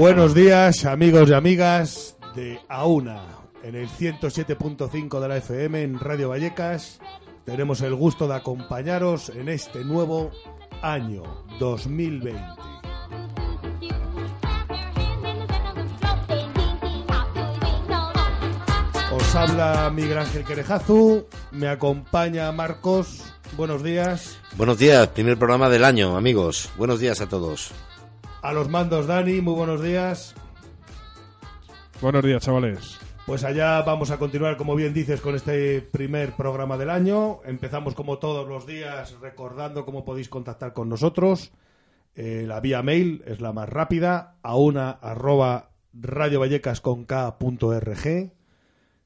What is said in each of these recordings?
Buenos días, amigos y amigas de AUNA, en el 107.5 de la FM en Radio Vallecas. Tenemos el gusto de acompañaros en este nuevo año 2020. Os habla Miguel Ángel Querejazu, me acompaña Marcos. Buenos días. Buenos días, primer programa del año, amigos. Buenos días a todos. A los mandos, Dani, muy buenos días. Buenos días, chavales. Pues allá vamos a continuar, como bien dices, con este primer programa del año. Empezamos como todos los días recordando cómo podéis contactar con nosotros. Eh, la vía mail es la más rápida, a una arroba radiovallecasconk.org.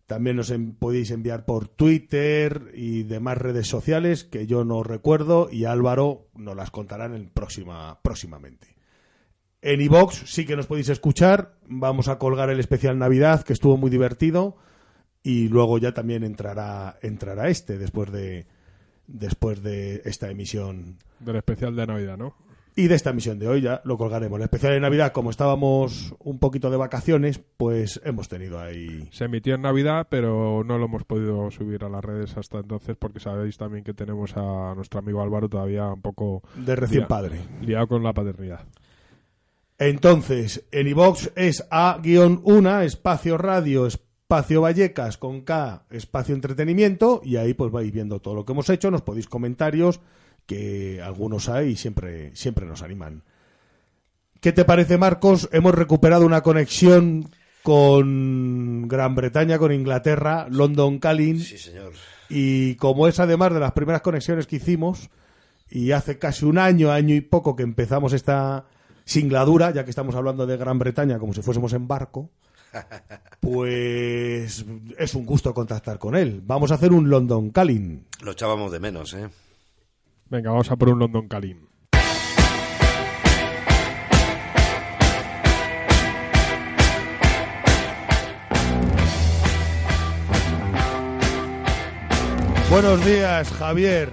También nos en- podéis enviar por Twitter y demás redes sociales que yo no recuerdo y Álvaro nos las contará en el próxima, próximamente. En iVox sí que nos podéis escuchar. Vamos a colgar el especial Navidad, que estuvo muy divertido. Y luego ya también entrará, entrará este después de, después de esta emisión. Del especial de Navidad, ¿no? Y de esta emisión de hoy ya lo colgaremos. El especial de Navidad, como estábamos un poquito de vacaciones, pues hemos tenido ahí. Se emitió en Navidad, pero no lo hemos podido subir a las redes hasta entonces porque sabéis también que tenemos a nuestro amigo Álvaro todavía un poco De recién padre. liado con la paternidad. Entonces, en iVox es A-1, espacio radio, espacio Vallecas con K, espacio entretenimiento, y ahí pues vais viendo todo lo que hemos hecho, nos podéis comentarios, que algunos hay y siempre, siempre nos animan. ¿Qué te parece, Marcos? Hemos recuperado una conexión con Gran Bretaña, con Inglaterra, London Calling, Sí, señor. y como es además de las primeras conexiones que hicimos, y hace casi un año, año y poco que empezamos esta singladura, ya que estamos hablando de Gran Bretaña como si fuésemos en barco, pues es un gusto contactar con él. Vamos a hacer un London Calling. Lo echábamos de menos, ¿eh? Venga, vamos a por un London Calling. Buenos días, Javier.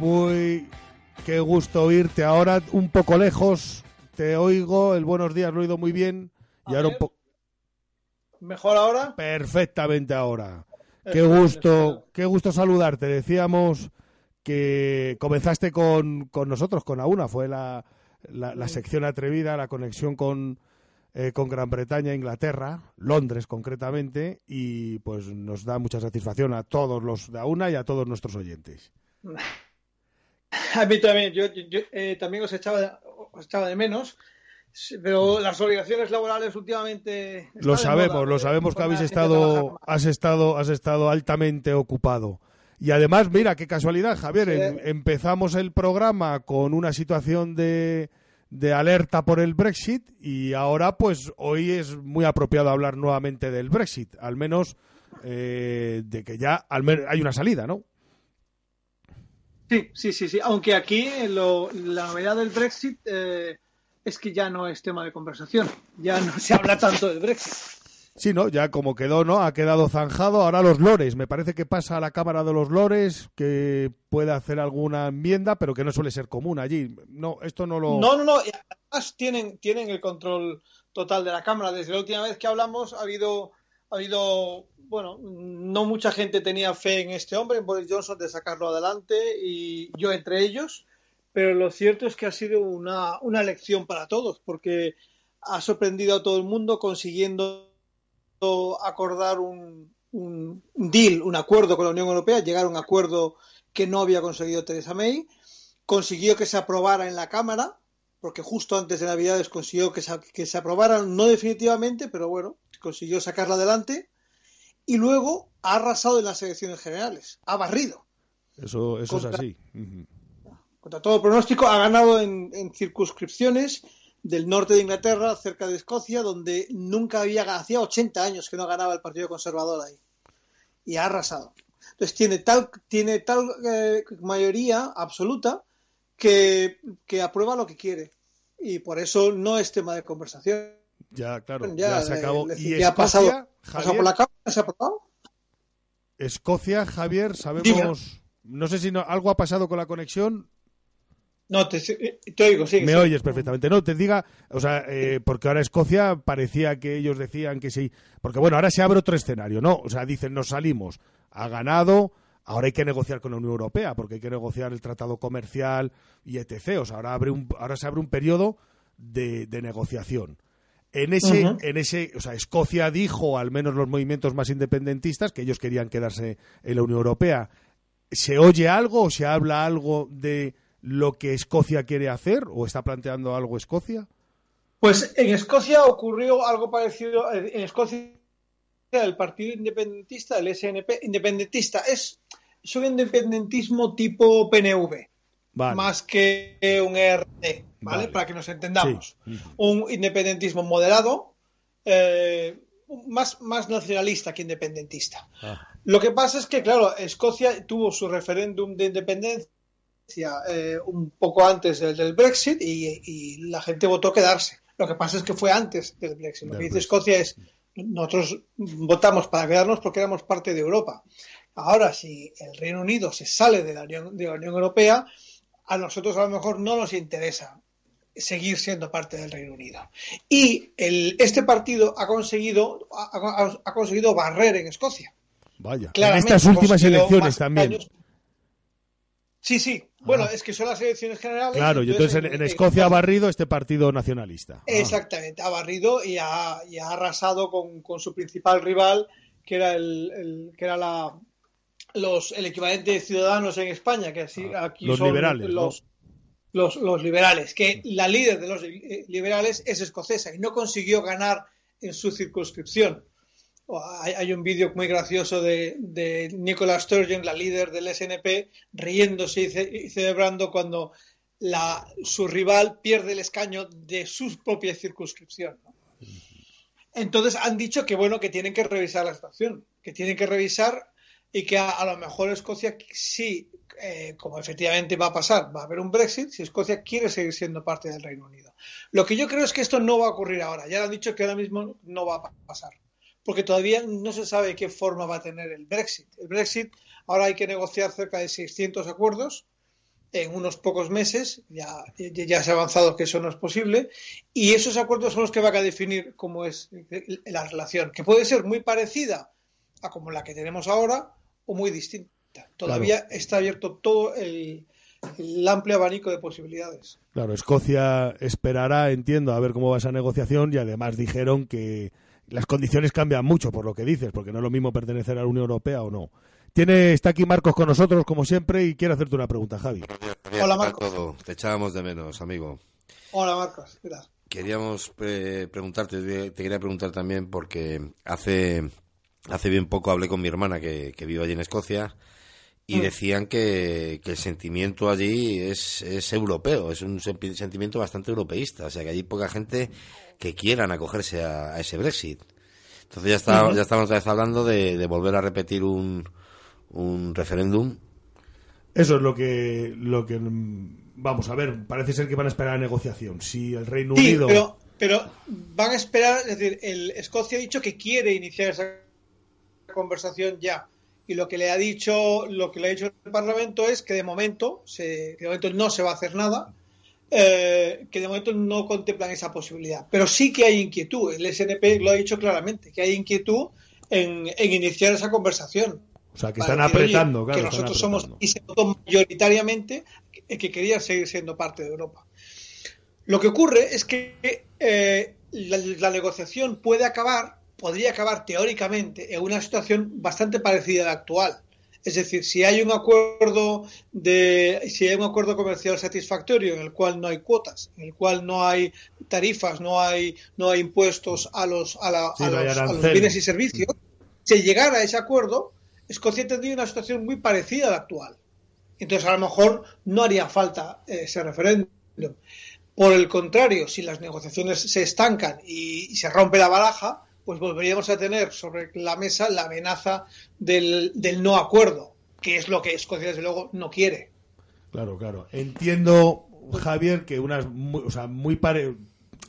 Muy qué gusto oírte. Ahora un poco lejos, te oigo. El buenos días lo he oído muy bien. Y A ahora un poco ¿Mejor ahora? perfectamente ahora. Qué gusto, qué gusto saludarte. Decíamos que comenzaste con, con nosotros, con AUNA, fue la, la, la sección atrevida, la conexión con, eh, con Gran Bretaña, Inglaterra, Londres concretamente, y pues nos da mucha satisfacción a todos los de AUNA y a todos nuestros oyentes. A mí también, yo, eh, también os echaba, os echaba de menos, pero las obligaciones laborales últimamente... Lo sabemos, moda, lo ¿eh? sabemos que habéis estado, has estado, has estado altamente ocupado. Y además, mira, qué casualidad, Javier, Sí. em- empezamos el programa con una situación de, de alerta por el Brexit y ahora, pues, hoy es muy apropiado hablar nuevamente del Brexit, al menos eh, de que ya al men- hay una salida, ¿no? Sí, sí, sí, sí. Aunque aquí lo- la novedad del Brexit eh, es que ya no es tema de conversación. Ya no se habla tanto del Brexit. Sí, ¿no? Ya como quedó, ¿no? Ha quedado zanjado. Ahora los lores. Me parece que pasa a la Cámara de los Lores, que puede hacer alguna enmienda, pero que no suele ser común allí. No, esto no lo... No, no, no. y Además tienen, tienen el control total de la Cámara. Desde la última vez que hablamos ha habido, ha habido, bueno, no mucha gente tenía fe en este hombre, en Boris Johnson, de sacarlo adelante y yo entre ellos. Pero lo cierto es que ha sido una, una lección para todos, porque ha sorprendido a todo el mundo consiguiendo acordar un, un deal, un acuerdo con la Unión Europea, llegar a un acuerdo que no había conseguido Theresa May, consiguió que se aprobara en la Cámara, porque justo antes de Navidades consiguió que se, que se aprobara, no definitivamente, pero bueno, consiguió sacarla adelante, y luego ha arrasado en las elecciones generales, ha barrido. Eso, eso es así. Contra todo pronóstico, ha ganado en, en circunscripciones del norte de Inglaterra, cerca de Escocia, donde nunca había, hacía 80 años que no ganaba el Partido Conservador ahí. Y ha arrasado. Entonces tiene tal, tiene tal eh, mayoría absoluta que, que aprueba lo que quiere. Y por eso no es tema de conversación. Ya, claro, Ya, ya, se le- acabó. y ya ha pasado- Escocia, Ha pasado Javier, por la Cámara, se ha aprobado. Escocia, Javier, sabemos... No sé si no- algo ha pasado con la conexión. No, te, te oigo, sí. Me oyes perfectamente. No, te diga, o sea, eh, porque ahora Escocia parecía que ellos decían que sí. Porque bueno, ahora se abre otro escenario, ¿no? O sea, dicen, nos salimos, ha ganado, ahora hay que negociar con la Unión Europea, porque hay que negociar el tratado comercial y etc. O sea, ahora, abre un, ahora se abre un periodo de, de negociación. En ese, en ese, o sea, Escocia dijo, al menos los movimientos más independentistas, que ellos querían quedarse en la Unión Europea. ¿Se oye algo o se habla algo de lo que Escocia quiere hacer o está planteando algo Escocia? Pues en Escocia ocurrió algo parecido. En Escocia el Partido Independentista, el SNP, independentista, es, es un independentismo tipo PNV, más que un ERD, ¿vale? Para que nos entendamos. Un independentismo moderado, eh, más, más nacionalista que independentista. Ah. Lo que pasa es que, claro, Escocia tuvo su referéndum de independencia eh, un poco antes del, del Brexit y, la gente votó quedarse. Lo que pasa es que fue antes del Brexit. Lo que dice Escocia es, nosotros votamos para quedarnos porque éramos parte de Europa. Ahora, si el Reino Unido se sale de la Unión, de la Unión Europea, a nosotros a lo mejor no nos interesa seguir siendo parte del Reino Unido. Y el, este partido ha conseguido, ha, ha, conseguido barrer en Escocia. Vaya, en estas últimas elecciones también. Sí, sí. Bueno, es que son las elecciones generales. Claro, y entonces, en, Escocia ha barrido este partido nacionalista. Exactamente, ha barrido y ha, arrasado con, su principal rival, que era el, que era la los el equivalente de ciudadanos en España, que así ah, aquí los son liberales, los, los, liberales, que la líder de los liberales es escocesa y no consiguió ganar en su circunscripción. Hay, un vídeo muy gracioso de, de, Nicola Sturgeon, la líder del SNP, riéndose y, celebrando cuando la, su rival pierde el escaño de su propia circunscripción. Entonces han dicho que bueno que tienen que revisar la situación, que tienen que revisar y que a, lo mejor Escocia sí, eh, como efectivamente va a pasar, va a haber un Brexit si Escocia quiere seguir siendo parte del Reino Unido. Lo que yo creo es que esto no va a ocurrir ahora. Ya han dicho que ahora mismo no va a pasar porque todavía no se sabe qué forma va a tener el Brexit. El Brexit, ahora hay que negociar cerca de 600 acuerdos en unos pocos meses, ya, ya se ha avanzado que eso no es posible, y esos acuerdos son los que van a definir cómo es la relación, que puede ser muy parecida a como la que tenemos ahora o muy distinta. Todavía está abierto todo el, el amplio abanico de posibilidades. Claro, Escocia esperará, entiendo, a ver cómo va esa negociación y además dijeron que las condiciones cambian mucho por lo que dices, porque no es lo mismo pertenecer a la Unión Europea o no. Tiene, está aquí Marcos con nosotros, como siempre, y quiere hacerte una pregunta, Javi. Hola, Marcos. Te echábamos de menos, amigo. Hola, Marcos. Queríamos eh, preguntarte, te quería preguntar también, porque hace, hace bien poco hablé con mi hermana que, que vive allí en Escocia y mm. decían que, que, el sentimiento allí es, es europeo, es un sentimiento bastante europeísta, o sea que hay poca gente que quieran acogerse a, ese Brexit. Entonces ya, está, ya estamos otra vez hablando de, volver a repetir un, un referéndum. Eso es lo que, lo que vamos a ver, parece ser que van a esperar a negociación. Si el Reino Unido pero, pero van a esperar, es decir, el Escocia ha dicho que quiere iniciar esa conversación ya. Y lo que le ha dicho lo que le ha dicho el Parlamento es que de momento se, de momento no se va a hacer nada eh, que de momento no contemplan esa posibilidad. Pero sí que hay inquietud. El SNP lo ha dicho claramente que hay inquietud en, iniciar esa conversación. O sea que están apretando que nosotros somos y se votó mayoritariamente que, que querían seguir siendo parte de Europa. Lo que ocurre es que eh, la negociación puede acabar podría acabar teóricamente en una situación bastante parecida a la actual. Es decir, si hay un acuerdo de, si hay un acuerdo comercial satisfactorio en el cual no hay cuotas, en el cual no hay tarifas, no hay, no hay impuestos a los, a, los, bienes y servicios, si llegara a ese acuerdo, Escocia tendría una situación muy parecida a la actual. Entonces, a lo mejor no haría falta eh, ese referéndum. Por el contrario, si las negociaciones se estancan y se rompe la baraja, pues volveríamos a tener sobre la mesa la amenaza del, no acuerdo, que es lo que Escocia desde luego no quiere. Claro, claro. Entiendo, Javier, que unas, o sea, muy pare...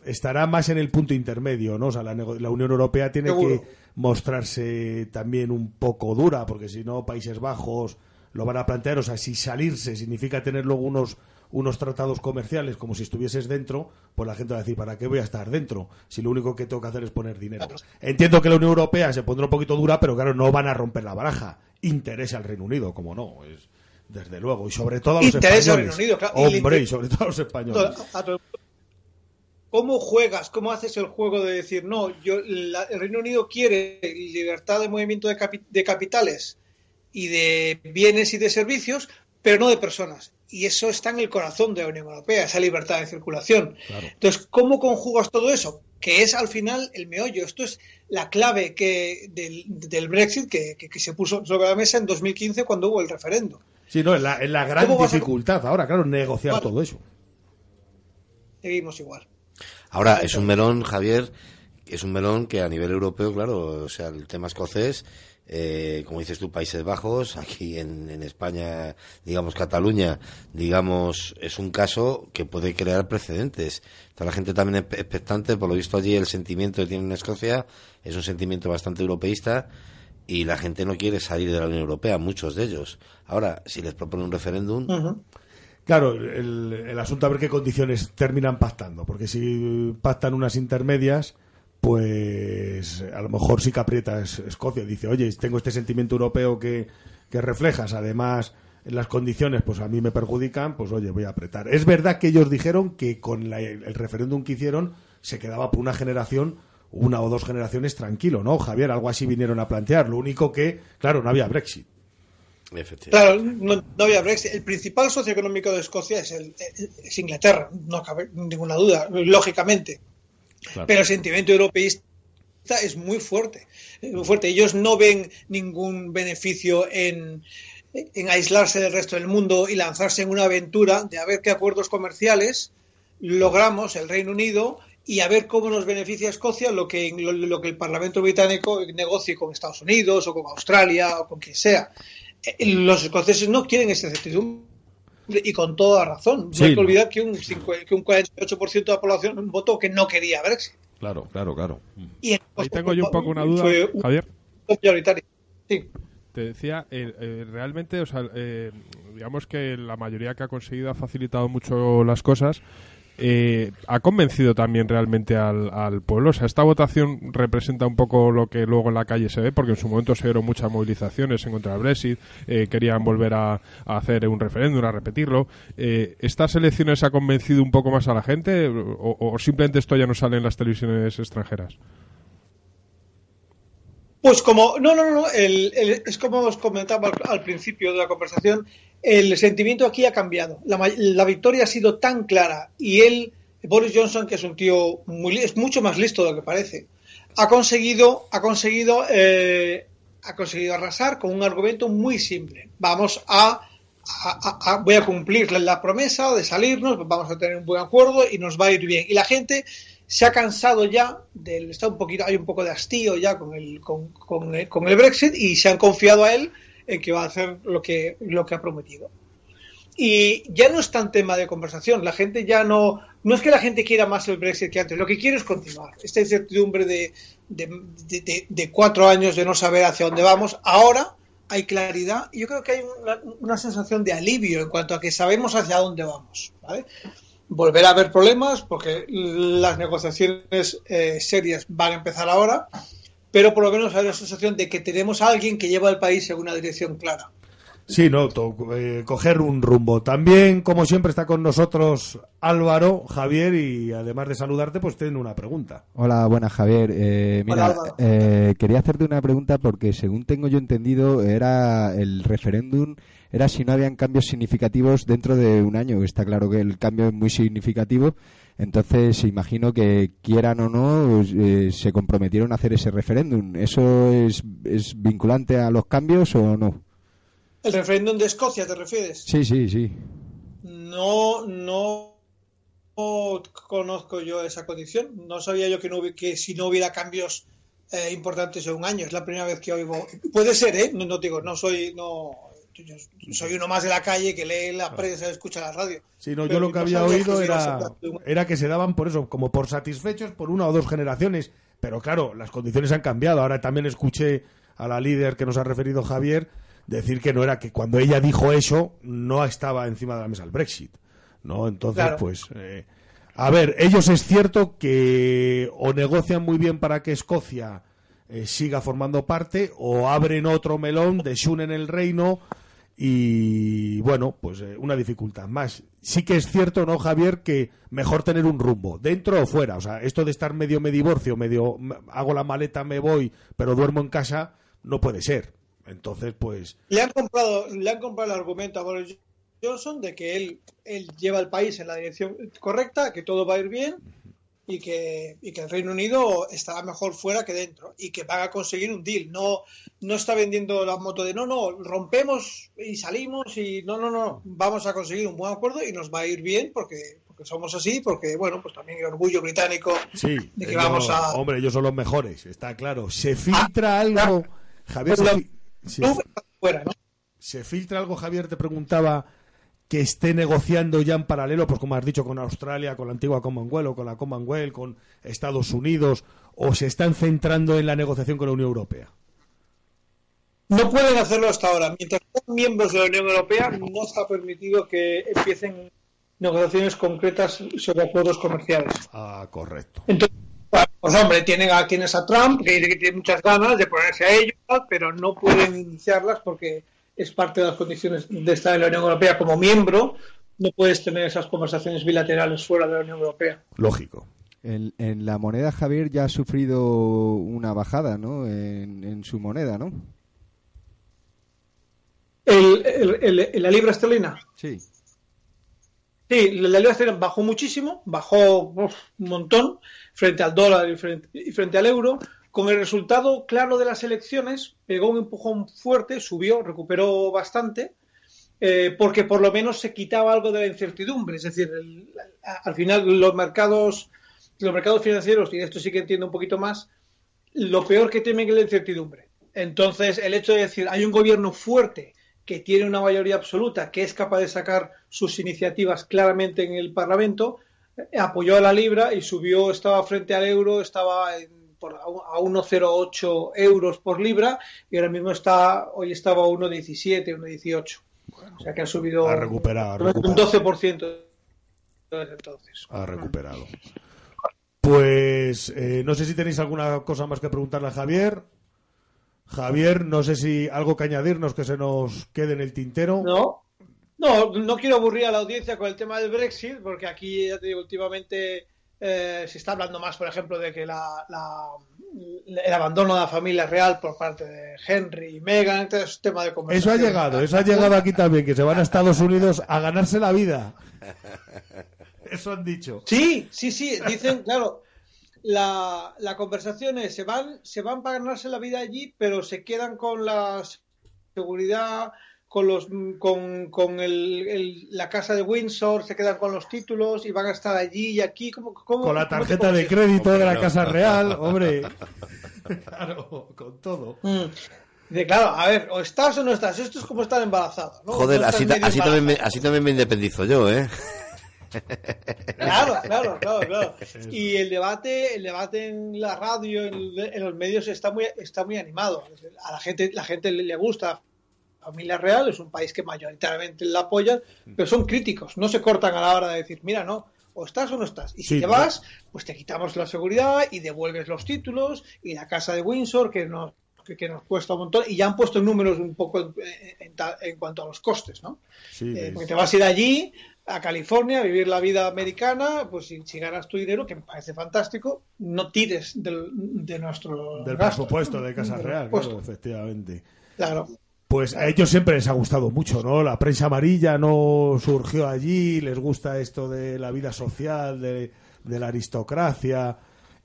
estará más en el punto intermedio, ¿no? O sea, la, Unión Europea tiene que mostrarse también un poco dura, porque si no, Países Bajos lo van a plantear. O sea, si salirse significa tener luego unos unos tratados comerciales como si estuvieses dentro, pues la gente va a decir, ¿para qué voy a estar dentro? Si lo único que tengo que hacer es poner dinero. Entiendo que la Unión Europea se pondrá un poquito dura, pero claro, no van a romper la baraja. Interesa al Reino Unido, como no, es desde luego, y sobre todo a los Interesa al españoles. Reino Unido, claro, Hombre, y sobre todo a los españoles. a todo- ¿Cómo juegas? ¿Cómo haces el juego de decir, no, yo, la- el Reino Unido quiere libertad de movimiento de, capi- de capitales y de bienes y de servicios, pero no de personas? Y eso está en el corazón de la Unión Europea, esa libertad de circulación. Claro. Entonces, ¿cómo conjugas todo eso? Que es al final el meollo. Esto es la clave que del, del Brexit que, que- que se puso sobre la mesa en 2015 cuando hubo el referendo. Sí, no, es la, es la gran ¿Cómo vas a- dificultad ahora, claro, negociar todo eso. Seguimos igual. Ahora, es un melón, Javier, es un melón que a nivel europeo, claro, o sea, el tema escocés, eh, como dices tú, Países Bajos, aquí en, en España, digamos Cataluña, digamos, es un caso que puede crear precedentes. Está la gente también expectante, por lo visto allí el sentimiento que tiene en Escocia es un sentimiento bastante europeísta y la gente no quiere salir de la Unión Europea, muchos de ellos. Ahora, si les propone un referéndum. Claro, el, el asunto a ver qué condiciones terminan pactando, porque si pactan unas intermedias, pues a lo mejor sí que aprieta Es- Escocia. Dice, oye, tengo este sentimiento europeo que, que reflejas, además en las condiciones, pues a mí me perjudican, pues oye, voy a apretar. Es verdad que ellos dijeron que con la- el referéndum que hicieron se quedaba por una generación, una o dos generaciones tranquilo, ¿no? Javier, algo así vinieron a plantear. Lo único que, claro, no había Brexit. efectivamente. Claro, no, no había Brexit. El principal socio económico de Escocia es, el, es Inglaterra, no cabe ninguna duda, lógicamente. Pero el sentimiento europeísta es muy fuerte, muy fuerte. Ellos no ven ningún beneficio en, en aislarse del resto del mundo y lanzarse en una aventura de a ver qué acuerdos comerciales logramos el Reino Unido y a ver cómo nos beneficia Escocia lo que, lo, lo que el Parlamento británico negocie con Estados Unidos o con Australia o con quien sea. Eh, Los escoceses no quieren esa certidumbre y con toda razón. Sí, no hay que olvidar que un, que un 48% de la población votó que no quería Brexit. Claro, claro, claro. Y Ahí tengo yo un poco una duda, fue un Javier. mayoritario. Sí. Te decía, eh, eh, realmente, o sea, eh, digamos que la mayoría que ha conseguido ha facilitado mucho las cosas. Eh, ha convencido también realmente al, al pueblo. O sea, esta votación representa un poco lo que luego en la calle se ve, porque en su momento se dieron muchas movilizaciones en contra del Brexit, eh, querían volver a, hacer un referéndum, a repetirlo. Eh, ¿Estas elecciones ha convencido un poco más a la gente o, simplemente esto ya no sale en las televisiones extranjeras? Pues como, no, no, no, el- el- es como os comentaba al principio de la conversación, el sentimiento aquí ha cambiado. La, la victoria ha sido tan clara y él, Boris Johnson, que es un tío muy, es mucho más listo de lo que parece, ha conseguido, ha conseguido, eh, ha conseguido arrasar con un argumento muy simple. Vamos a, voy a cumplir la, promesa de salirnos, vamos a tener un buen acuerdo y nos va a ir bien. Y la gente se ha cansado ya del está un poquito hay un poco de hastío ya con el con el, con el Brexit y se han confiado a él en que va a hacer lo que lo que ha prometido. Y ya no es tan tema de conversación. La gente ya no no es que la gente quiera más el Brexit que antes. Lo que quiere es continuar. Esta incertidumbre de de, de- de- cuatro años de no saber hacia dónde vamos ahora hay claridad y yo creo que hay una, una sensación de alivio en cuanto a que sabemos hacia dónde vamos ¿vale? a haber problemas porque las negociaciones eh, serias van a empezar ahora, pero por lo menos hay la sensación de que tenemos a alguien que lleva el país en una dirección clara. Sí, no, to- eh, coger un rumbo. También, como siempre, está con nosotros Álvaro, Javier, y además de saludarte, pues tiene una pregunta. Hola, buenas Javier. Eh, mira, eh, quería hacerte una pregunta porque según tengo yo entendido era el referéndum era si no habían cambios significativos dentro de un año. Está claro que el cambio es muy significativo. Entonces imagino que quieran o no eh, se comprometieron a hacer ese referéndum. ¿Eso es, es vinculante a los cambios o no? ¿El referéndum de Escocia te refieres? Sí, sí, sí. No, no, no conozco yo esa condición. No sabía yo que, no, que si no hubiera cambios eh, importantes en un año. Es la primera vez que oigo. Puede ser, ¿eh? No, no digo, no soy, no, yo soy uno más de la calle que lee la prensa, escucha la radio. Sí, no, yo lo que había oído era, era que se daban por eso, como por satisfechos por una o dos generaciones. Pero claro, las condiciones han cambiado. Ahora también escuché a la líder que nos ha referido Javier decir que no era que cuando ella dijo eso no estaba encima de la mesa el Brexit. ¿no? Entonces, pues... Eh, a ver, ellos es cierto que o negocian muy bien para que Escocia eh, siga formando parte o abren otro melón, desunen el reino y bueno, pues eh, una dificultad más. Sí que es cierto, ¿no, Javier? Que mejor tener un rumbo, dentro o fuera. O sea, esto de estar medio me divorcio, medio hago la maleta, me voy, pero duermo en casa, no puede ser. Entonces, pues... Le han comprado, le han comprado el argumento a Boris Johnson de que él, él lleva el país en la dirección correcta, que todo va a ir bien y que, y que el Reino Unido estará mejor fuera que dentro y que van a conseguir un deal. No, no está vendiendo la moto de no, no, rompemos y salimos y no, no, no, vamos a conseguir un buen acuerdo y nos va a ir bien porque, porque somos así, porque bueno, pues también hay orgullo británico de que vamos a... Hombre, ellos son los mejores, está claro. Se filtra ah, algo... Javier, se filtra algo, Javier, te preguntaba que esté negociando ya en paralelo, pues como has dicho, con Australia, con la antigua Commonwealth o con la Commonwealth, con Estados Unidos, o se están centrando en la negociación con la Unión Europea? No pueden hacerlo hasta ahora. Mientras son miembros de la Unión Europea, no está permitido que empiecen negociaciones concretas sobre acuerdos comerciales. Ah, correcto. Entonces, pues hombre, tienen a, tienes a Trump, que tiene muchas ganas de ponerse a ello, pero no pueden iniciarlas porque es parte de las condiciones de estar en la Unión Europea como miembro, no puedes tener esas conversaciones bilaterales fuera de la Unión Europea. Lógico. En, la moneda Javier ya ha sufrido una bajada, ¿no? En, su moneda, ¿no? El, ¿La libra esterlina? Sí. Sí, la libra esterlina bajó muchísimo, bajó un montón frente al dólar y frente al euro, con el resultado claro de las elecciones, pegó un empujón fuerte, subió, recuperó bastante, eh, porque por lo menos se quitaba algo de la incertidumbre. Es decir, al final los mercados, los mercados financieros, y esto sí que entiendo un poquito más, lo peor que temen es la incertidumbre. Entonces, el hecho de decir, hay un gobierno fuerte que tiene una mayoría absoluta, que es capaz de sacar sus iniciativas claramente en el Parlamento, eh, apoyó a la libra y subió, estaba frente al euro, estaba en por, a 1,08 euros por libra y ahora mismo está, hoy estaba a 1,17, 1,18. o sea que ha subido ha recuperado, un 12% desde entonces. Ha recuperado. Pues eh, no sé si tenéis alguna cosa más que preguntarle a Javier. Javier, no sé si algo que añadirnos que se nos quede en el tintero. No, no, no quiero aburrir a la audiencia con el tema del Brexit, porque aquí ya te digo, últimamente eh, se está hablando más, por ejemplo, de que la, el abandono de la familia real por parte de Henry y Meghan, entonces es tema de conversación. Eso ha llegado, eso ha llegado aquí también, que se van a Estados Unidos a ganarse la vida. Eso han dicho. Sí, sí, sí, dicen, claro, la, la conversación es, se van, se van para ganarse la vida allí, pero se quedan con la seguridad con los con, con el, la casa de Windsor se quedan con los títulos y van a estar allí y aquí como, con la tarjeta de crédito de la casa real hombre claro con todo mm. De, claro, a ver, o estás o no estás. Esto es como estar embarazado. ¿no? Joder, así, así, también me, así también me independizo yo, ¿eh? Claro, claro, claro, claro. Y el debate, el debate en la radio, en, en, los medios está muy, está muy animado. A la gente, la gente le gusta familia real, es un país que mayoritariamente la apoyan, pero son críticos, no se cortan a la hora de decir, mira, no, o estás o no estás. Y si te vas, pues te quitamos la seguridad y devuelves los títulos y la casa de Windsor, que nos, que, nos cuesta un montón, y ya han puesto números un poco en, cuanto a los costes, ¿no? Eh, porque te vas a ir allí, a California, a vivir la vida americana, pues si, ganas tu dinero, que me parece fantástico, no tires del, de nuestro... Del presupuesto de Casa Real, claro, efectivamente. Claro. Pues a ellos siempre les ha gustado mucho, ¿no? La prensa amarilla no surgió allí, les gusta esto de la vida social, de, la aristocracia.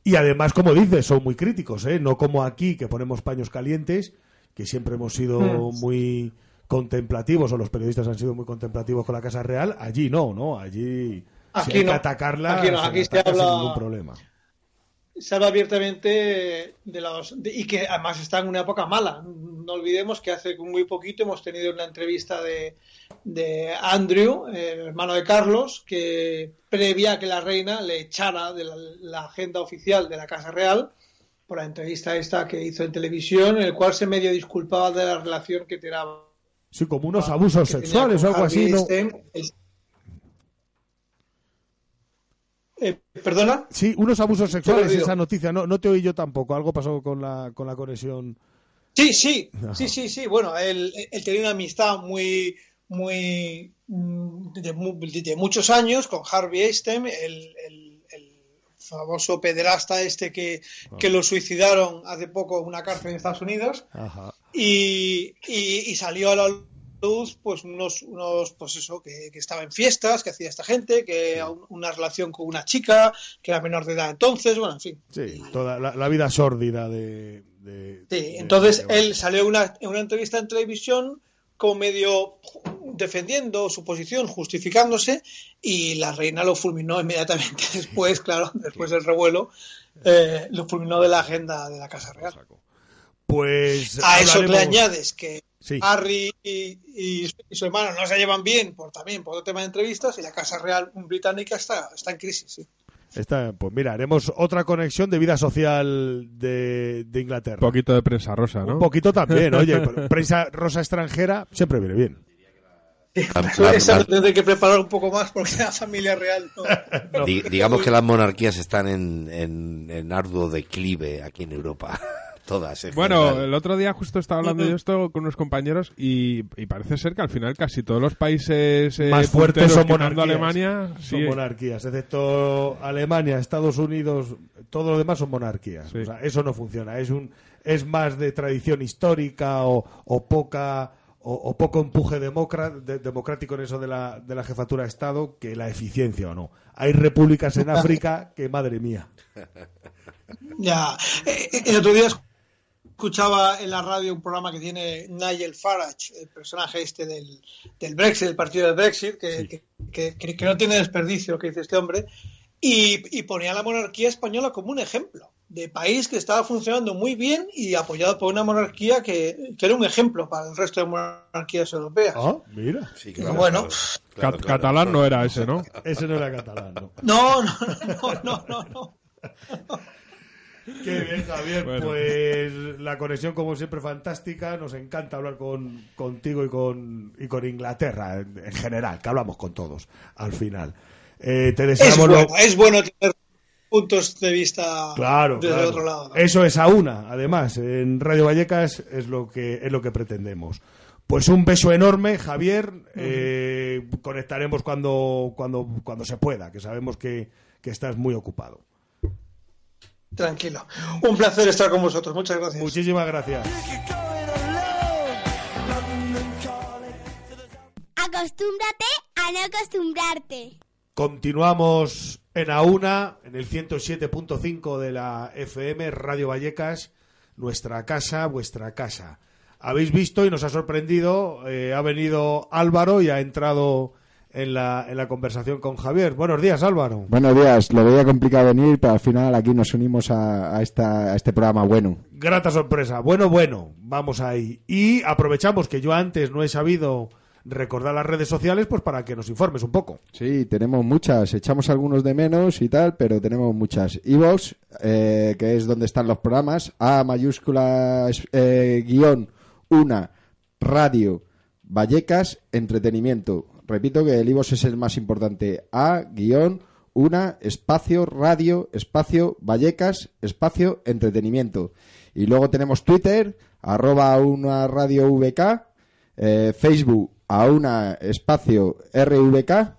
Y además, como dices, son muy críticos, ¿eh? No como aquí, que ponemos paños calientes, que siempre hemos sido mm. muy contemplativos, o los periodistas han sido muy contemplativos con la Casa Real. Allí no, ¿no? Allí aquí hay que atacarla, aquí se, habla... sin ningún problema se habla abiertamente de los y que además está en una época mala. No olvidemos que hace muy poquito hemos tenido una entrevista de, de Andrew, el hermano de Carlos, que previa a que la reina le echara de la, agenda oficial de la Casa Real por la entrevista esta que hizo en televisión, en el cual se medio disculpaba de la relación que tenía. Sí, como unos abusos sexuales o algo así. Este, Eh, ¿Perdona? Sí, unos abusos sexuales, esa noticia. No, no te oí yo tampoco. Algo pasó con la, con la conexión. Sí, sí, Ajá. sí, sí, sí. Bueno, él, él tenía una amistad muy, muy mm, de, de muchos años con Harvey Einstein, el, el- el famoso pederasta este que, que lo suicidaron hace poco en una cárcel en Estados Unidos Ajá. y, y- y salió a la luz pues unos, unos pues eso, que, que estaba en fiestas, que hacía esta gente, que un- una relación con una chica, que era menor de edad entonces, bueno, en fin. Sí, toda la, la vida sórdida de. de- Sí, de- entonces de- él salió en una, en una entrevista en televisión como medio defendiendo su posición, justificándose, y la reina lo fulminó inmediatamente después, claro, después del revuelo, eh, lo fulminó de la agenda de la Casa Real. Pues. A eso le añades que Sí. Harry y, y su- y su hermano no se llevan bien por también por otro tema de entrevistas y la Casa Real británica está, está en crisis. sí. Está- pues mira, haremos otra conexión de vida social de, de Inglaterra. Un poquito de prensa rosa, ¿no? Un poquito también, oye. Prensa rosa extranjera siempre viene bien. Eso- esa tendré que preparar un poco más porque la familia real no. Di- digamos que las monarquías están en, en, en arduo declive aquí en Europa. Todas. en Bueno, general. el otro día justo estaba hablando yo esto con unos compañeros y, y parece ser que al final casi todos los países eh, Más fuertes son monarquías. Alemania, Son sí, monarquías, excepto Alemania, Estados Unidos, todo lo demás son monarquías. Sí. O sea, eso no funciona. Es un es más de tradición histórica o, o poca o, o poco empuje democra- de- democrático en eso de la, de la jefatura de Estado que la eficiencia o no. Hay repúblicas en África que, madre mía. Ya, eh, eh, el otro día escuchaba en la radio un programa que tiene Nigel Farage, el personaje este del, del Brexit, del partido del Brexit, que, que- que- que- que no tiene desperdicio lo que dice este hombre, y, y ponía a la monarquía española como un ejemplo de país que estaba funcionando muy bien y apoyado por una monarquía que, que era un ejemplo para el resto de monarquías europeas. Ah, mira. Sí, bueno, claro, Cat- claro. catalán no era ese, ¿no? Ese no era catalán, ¿no? No, no, no, no, no. Qué bien, Javier. Bueno. Pues la conexión, como siempre, fantástica. Nos encanta hablar con, contigo y con, y con Inglaterra en, en general, que hablamos con todos al final. Eh, te Es deseamos lo- bueno, es bueno tener puntos de vista Claro, desde claro. otro lado. ¿no? Eso es a una, además. En Radio Vallecas es lo que, es lo que pretendemos. Pues un beso enorme, Javier. Eh, conectaremos cuando, cuando, cuando se pueda, que sabemos que, que estás muy ocupado. Tranquilo. Un placer estar con vosotros. Muchas gracias. Muchísimas gracias. Acostúmbrate a no acostumbrarte. Continuamos en A1, en el 107.5 de la FM, Radio Vallecas, nuestra casa, vuestra casa. Habéis visto y nos ha sorprendido, eh, ha venido Álvaro y ha entrado en la, en la conversación con Javier. Buenos días, Álvaro. Buenos días, lo veía complicado venir, pero al final aquí nos unimos a, a esta, a este programa bueno. Grata sorpresa. Bueno, bueno, vamos ahí. Y aprovechamos que yo antes no he sabido recordar las redes sociales, pues para que nos informes un poco. Sí, tenemos muchas, echamos algunos de menos y tal, pero tenemos muchas. Evox, eh, que es donde están los programas, A mayúscula eh, guion una radio Vallecas entretenimiento. Repito que el Evox es el más importante. A guion una espacio radio espacio Vallecas espacio entretenimiento. Y luego tenemos Twitter arroba una radio VK, eh, Facebook a una espacio RVK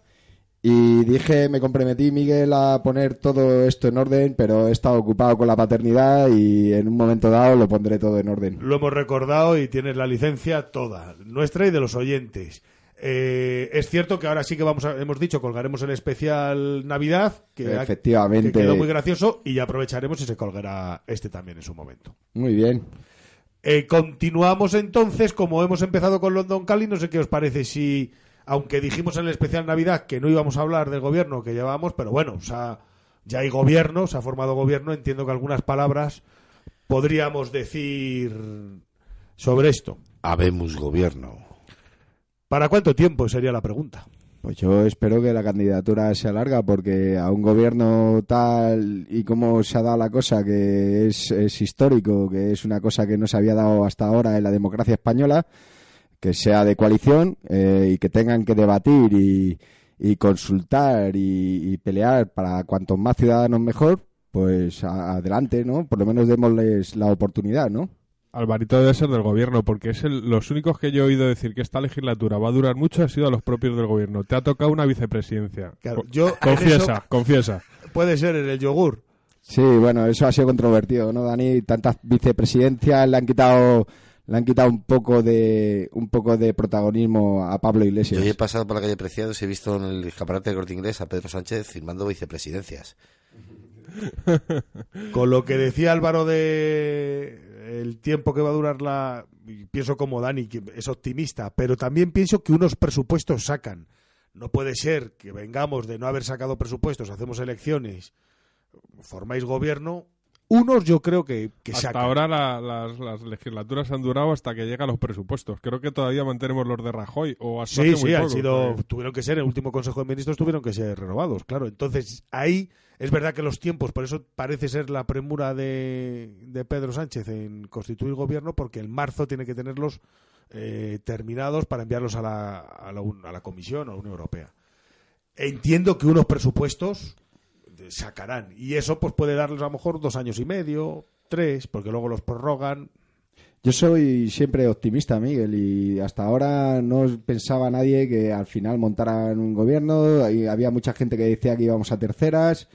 y dije, me comprometí, Miguel, a poner todo esto en orden, pero he estado ocupado con la paternidad y en un momento dado lo pondré todo en orden. Lo hemos recordado y tienes la licencia toda, nuestra y de los oyentes. Eh, es cierto que ahora sí que vamos a, hemos dicho, colgaremos el especial Navidad, que, ha- Efectivamente. que quedó muy gracioso, y ya aprovecharemos y se colgará este también en su momento. Muy bien. Eh, continuamos entonces, como hemos empezado con London Cali, no sé qué os parece si, aunque dijimos en el especial Navidad que no íbamos a hablar del gobierno que llevábamos, pero bueno, o sea, ya hay gobierno, se ha formado gobierno, entiendo que algunas palabras podríamos decir sobre esto. Habemos gobierno. ¿Para cuánto tiempo sería la pregunta? Pues yo espero que la candidatura sea larga porque a un gobierno tal y como se ha dado la cosa, que es, es histórico, que es una cosa que no se había dado hasta ahora en la democracia española, que sea de coalición eh, y que tengan que debatir y, y consultar y, y pelear para cuantos más ciudadanos mejor, pues adelante, ¿no? Por lo menos démosles la oportunidad, ¿no? Alvarito debe ser del gobierno, porque es el- los únicos que yo he oído decir que esta legislatura va a durar mucho ha sido a los propios del gobierno. Te ha tocado una vicepresidencia. Claro, yo confiesa, eso- confiesa. Puede ser en el yogur. Sí, bueno, eso ha sido controvertido, ¿no, Dani? Tantas vicepresidencias le han quitado le han quitado un poco de un poco de protagonismo a Pablo Yo Iglesias. he pasado por la calle Preciados y he visto en el escaparate del corte inglés a Pedro Sánchez firmando vicepresidencias. Con lo que decía Álvaro de el tiempo que va a durar la... Pienso como Dani, que es optimista, pero también pienso que unos presupuestos sacan. No puede ser que vengamos de no haber sacado presupuestos, hacemos elecciones, formáis gobierno. Unos yo creo que, que Hasta sacan. ahora la- las, las legislaturas han durado hasta que llegan los presupuestos. Creo que todavía mantenemos los de Rajoy o hasta Sí, muy sí, han poco, sido, tuvieron que ser, el último Consejo de Ministros tuvieron que ser renovados, claro. Entonces, ahí es verdad que los tiempos, por eso parece ser la premura de, de Pedro Sánchez en constituir gobierno, porque en marzo tiene que tenerlos eh, terminados para enviarlos a la, a, la, a la Comisión o a la Unión Europea. Entiendo que unos presupuestos sacarán, y eso pues puede darles a lo mejor dos años y medio, tres, porque luego los prorrogan, Yo soy siempre optimista, Miguel, y hasta ahora no pensaba nadie que al final montaran un gobierno. y había mucha gente que decía que íbamos a terceras.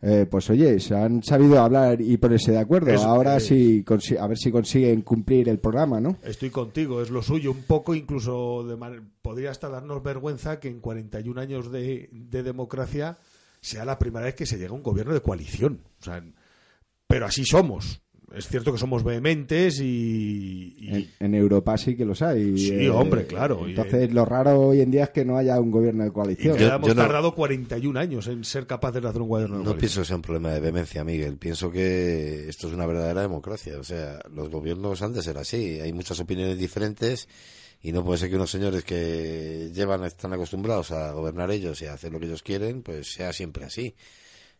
Eh, pues oye, se han sabido hablar y ponerse de acuerdo. Eso ahora sí, a ver si consiguen cumplir el programa, ¿no? Estoy contigo, es lo suyo. Un poco incluso de podría hasta darnos vergüenza que en 41 años de, de democracia sea la primera vez que se llega a un gobierno de coalición. O sea, pero así somos. Es cierto que somos vehementes y, y- En, en Europa sí que los hay. eh, Sí, hombre, claro, y Entonces, en- lo raro hoy en día es que no haya un gobierno de y coalición. que Yo- hemos yo no- tardado 41 años en ser capaces de hacer un gobierno de No coalición. pienso que sea un problema de vehemencia, Miguel. Pienso que esto es una verdadera democracia. O sea, los gobiernos han de ser así. Hay muchas opiniones diferentes y no puede ser que unos señores que llevan, están acostumbrados a gobernar ellos y a hacer lo que ellos quieren, pues sea siempre así.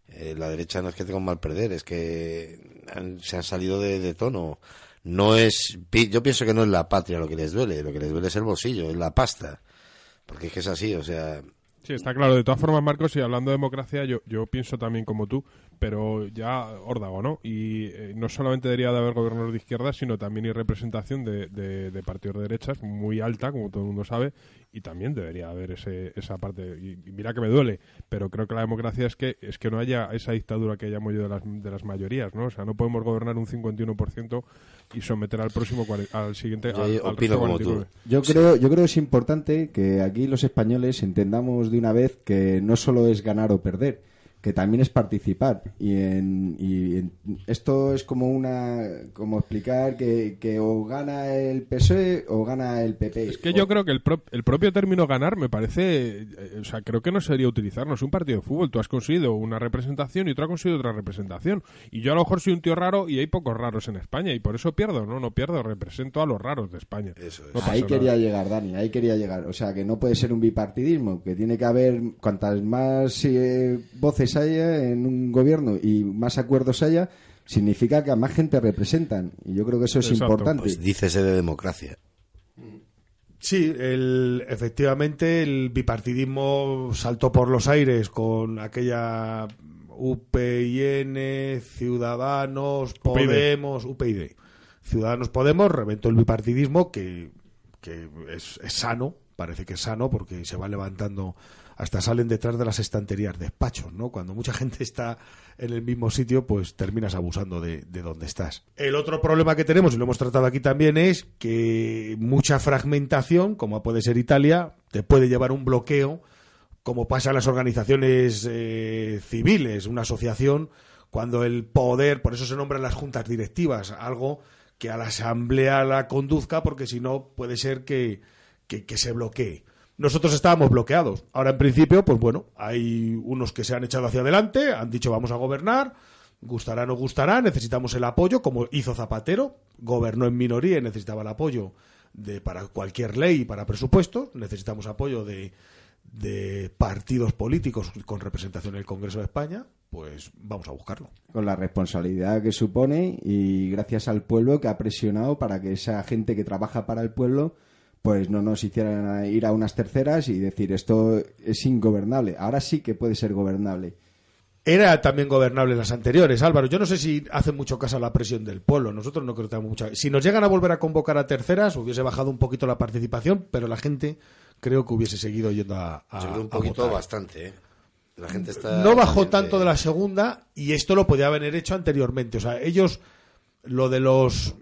Eh, la derecha no es que tenga un mal perder, es que han- se han salido de, de tono. No es, yo pienso que no es la patria lo que les duele, lo que les duele es el bolsillo, es la pasta. Porque es que es así, o sea, Sí, está claro. De todas formas, Marcos, y hablando de democracia, yo, yo pienso también como tú, pero ya órdago, ¿no? Y eh, no solamente debería de haber gobiernos de izquierda, sino también hay representación de, de- de partidos de derechas muy alta, como todo el mundo sabe, y también debería haber ese, esa parte. Y, y mira que me duele, pero creo que la democracia es que es que no haya esa dictadura que llamo yo de las, de las mayorías, ¿no? O sea, no podemos gobernar un 51% y someter al próximo, al siguiente, Yo al, al opino resto como tú. 49. Yo creo, yo creo que es importante que aquí los españoles entendamos de una vez que no solo es ganar o perder, que también es participar. Y, en, y en- esto es como una, como explicar que, que o gana el PSOE o gana el PP. Es que yo creo que el, pro- el propio término ganar me parece, eh, o sea, creo que no sería utilizarnos un partido de fútbol. Tú has conseguido una representación y otro ha conseguido otra representación. Y yo a lo mejor soy un tío raro y hay pocos raros en España y por eso pierdo, no, no pierdo, represento a los raros de España. eso es. No ahí nada. quería llegar, Dani, ahí quería llegar. O sea, que no puede ser un bipartidismo, que tiene que haber cuantas más eh, voces haya en un gobierno y más acuerdos haya, significa que a más gente representan. Y yo creo que eso es Exacto. importante. pues dícese de democracia. Sí, el, efectivamente el bipartidismo saltó por los aires con aquella UPIN, Ciudadanos, UPyD. Podemos, UPyD. Ciudadanos Podemos reventó el bipartidismo que, que es, es sano, parece que es sano porque se va levantando, hasta salen detrás de las estanterías de despachos, ¿no? Cuando mucha gente está en el mismo sitio, pues terminas abusando de, de donde estás. El otro problema que tenemos, y lo hemos tratado aquí también, es que mucha fragmentación, como puede ser Italia, te puede llevar a un bloqueo, como pasa en las organizaciones eh, civiles, una asociación, cuando el poder, por eso se nombran las juntas directivas, algo que a la asamblea la conduzca, porque si no puede ser que se bloquee. Nosotros estábamos bloqueados. Ahora, en principio, pues bueno, hay unos que se han echado hacia adelante, han dicho vamos a gobernar, gustará o no gustará, necesitamos el apoyo, como hizo Zapatero, gobernó en minoría y necesitaba el apoyo de, para cualquier ley y para presupuestos, necesitamos apoyo de, de partidos políticos con representación en el Congreso de España, pues vamos a buscarlo. con la responsabilidad que supone y gracias al pueblo que ha presionado para que esa gente que trabaja para el pueblo pues no nos hicieran ir a unas terceras y decir esto es ingobernable. Ahora sí que puede ser gobernable. Era también gobernable las anteriores, Álvaro. Yo no sé si hace mucho caso a la presión del pueblo. Nosotros no creo que tengamos mucha. Si nos llegan a volver a convocar a terceras, hubiese bajado un poquito la participación, pero la gente creo que hubiese seguido yendo a. a Subió un a poquito votar. bastante, ¿eh? La gente está... No bajó tanto de la segunda y esto lo podía haber hecho anteriormente. O sea, ellos, lo de los.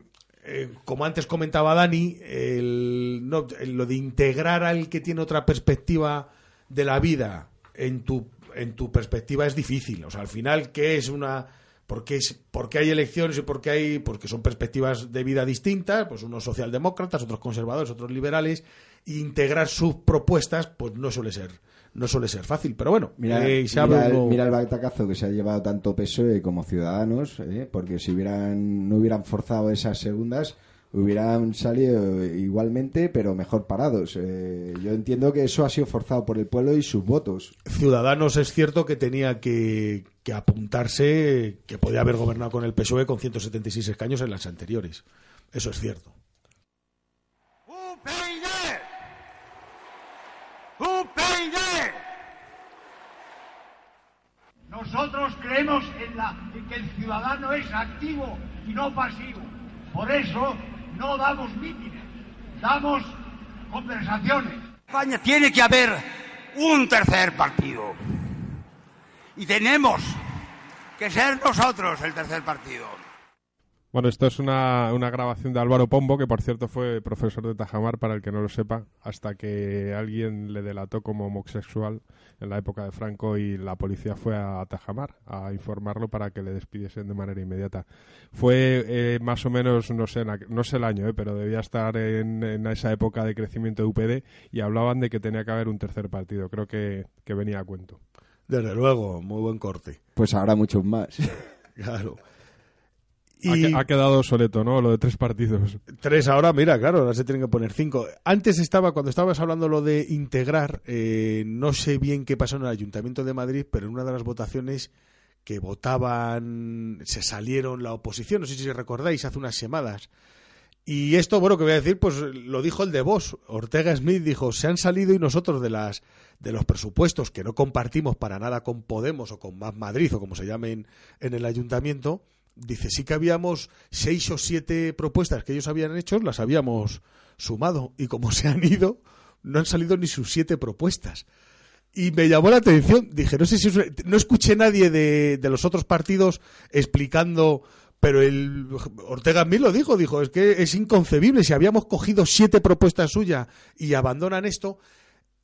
Eh, como antes comentaba Dani, el, no, lo de integrar al que tiene otra perspectiva de la vida en tu, en tu perspectiva es difícil. O sea, al final, ¿qué es una.? ¿Por qué, es, por qué hay elecciones y por qué hay.? Porque son perspectivas de vida distintas, pues unos socialdemócratas, otros conservadores, otros liberales. e integrar sus propuestas, pues no suele ser. No suele ser fácil, pero bueno, Mira, eh, mira el, mira el batacazo que se ha llevado tanto PSOE como Ciudadanos, ¿eh? porque si hubieran no hubieran forzado esas segundas, hubieran salido igualmente, pero mejor parados. Eh, yo entiendo que eso ha sido forzado por el pueblo y sus votos. Ciudadanos es cierto que tenía que, que apuntarse que podía haber gobernado con el PSOE con 176 escaños en las anteriores. Eso es cierto. UPyD. UPyD. Nosotros creemos en, la, que el ciudadano es activo y no pasivo. Por eso no damos mítines, damos conversaciones. España tiene que haber un tercer partido. Y tenemos que ser nosotros el tercer partido. Bueno, esto es una, una grabación de Álvaro Pombo, que por cierto fue profesor de Tajamar, para el que no lo sepa, hasta que alguien le delató como homosexual en la época de Franco y la policía fue a Tajamar a informarlo para que le despidiesen de manera inmediata. Fue eh, más o menos, no sé, no sé el año, eh, pero debía estar en, en esa época de crecimiento de UPD y hablaban de que tenía que haber un tercer partido. Creo que, que venía a cuento. Desde luego, muy buen corte. Pues habrá muchos más. Claro. Ha, Y ha quedado obsoleto, ¿no? Lo de tres partidos. tres ahora, mira, claro, ahora se tienen que poner cinco. Antes estaba, cuando estabas hablando lo de integrar, eh, no sé bien qué pasó en el Ayuntamiento de Madrid, pero en una de las votaciones que votaban, se salieron la oposición, no sé si recordáis, hace unas semanas. Y esto, bueno, que voy a decir, pues lo dijo el de vos. Ortega Smith dijo, se han salido y nosotros de las de los presupuestos que no compartimos para nada con Podemos o con Más Madrid o como se llamen en el ayuntamiento, dice, sí que habíamos seis o siete propuestas que ellos habían hecho, las habíamos sumado y como se han ido, no han salido ni sus siete propuestas. Y me llamó la atención, dije, no sé si no escuché nadie de, de los otros partidos explicando, pero el Ortega Smith lo dijo, dijo, es que es inconcebible, si habíamos cogido siete propuestas suyas y abandonan esto,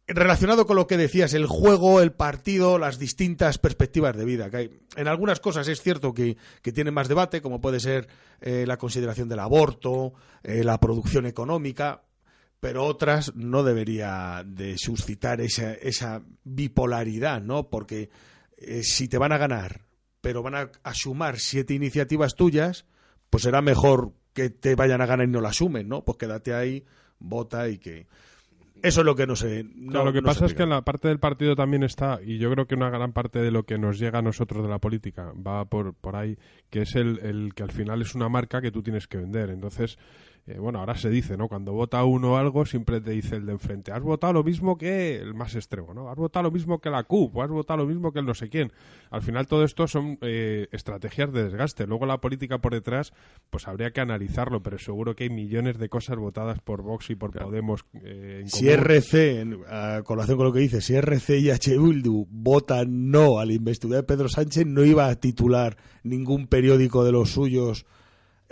relacionado con lo que decías, el juego, el partido, las distintas perspectivas de vida. Que hay. En algunas cosas es cierto que, que tienen más debate, como puede ser eh, la consideración del aborto, eh, la producción económica, pero otras no debería de suscitar esa, esa bipolaridad, ¿no? Porque eh, si te van a ganar, pero van a, a sumar siete iniciativas tuyas, pues será mejor que te vayan a ganar y no la sumen, ¿no? Pues quédate ahí, vota y que... Eso es lo que no sé. no- Claro, lo que no pasa es que en la parte del partido también está, y yo creo que una gran parte de lo que nos llega a nosotros de la política va por, por ahí, que es el, el que al final es una marca que tú tienes que vender. Entonces, eh, bueno, ahora se dice, ¿no? Cuando vota uno algo, siempre te dice el de enfrente, has votado lo mismo que el más extremo, ¿no? Has votado lo mismo que la CUP, o has votado lo mismo que el no sé quién. Al final todo esto son eh, estrategias de desgaste. Luego la política por detrás, pues habría que analizarlo, pero seguro que hay millones de cosas votadas por Vox y por Podemos. eh, en Si común. RC, en- a colación con lo que dice, si RC y H. Bildu votan no a la investidura de Pedro Sánchez, no iba a titular ningún periódico de los suyos.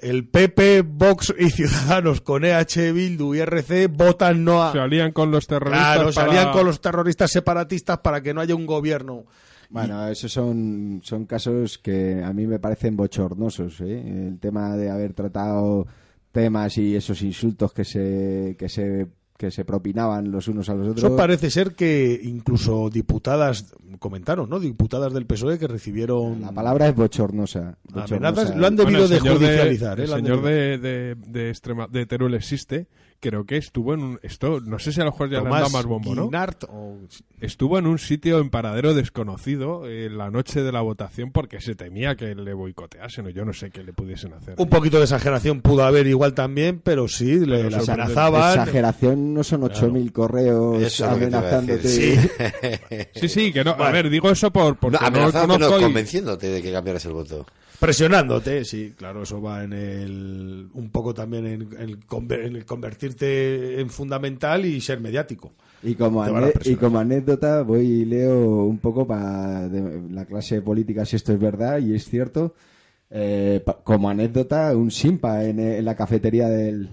El PP, Vox y Ciudadanos con EH Bildu y RC votan no a. se alían con los terroristas. Claro, para- salían con los terroristas separatistas para que no haya un gobierno. Bueno, esos son, son casos que a mí me parecen bochornosos. ¿eh? El tema de haber tratado temas y esos insultos que se, que se, que se propinaban los unos a los otros. Eso parece ser que incluso diputadas, comentaron, ¿no? Diputadas del PSOE que recibieron La palabra es bochornosa. bochornosa. amenazas, lo han Bueno, debido el de judicializar. ¿eh? el señor de, de, de, Extrema- de Teruel existe, creo que estuvo en un... Esto, no sé si a lo mejor ya le han dado Tomás más bombo, ¿no? Guinart o- Estuvo en un sitio en paradero desconocido en la noche de la votación porque se temía que le boicoteasen o yo no sé qué le pudiesen hacer. Un poquito de exageración pudo haber igual también, pero sí, le, le sorprendente. amenazaban. Exageración no son 8.000 correos Eso es lo que te iba a amenazándote. Sí, sí, que no. A ver, digo eso por, porque No, no, amenazándote, no, conozco y- convenciéndote de que cambiaras el voto. Presionándote, sí, claro, eso va en el. un poco también en, el conver- en el convertirte en fundamental y ser mediático. Y como, y como anécdota, voy y leo un poco para la clase política si esto es verdad y es cierto. Eh, como anécdota, un simpa en, en la cafetería del,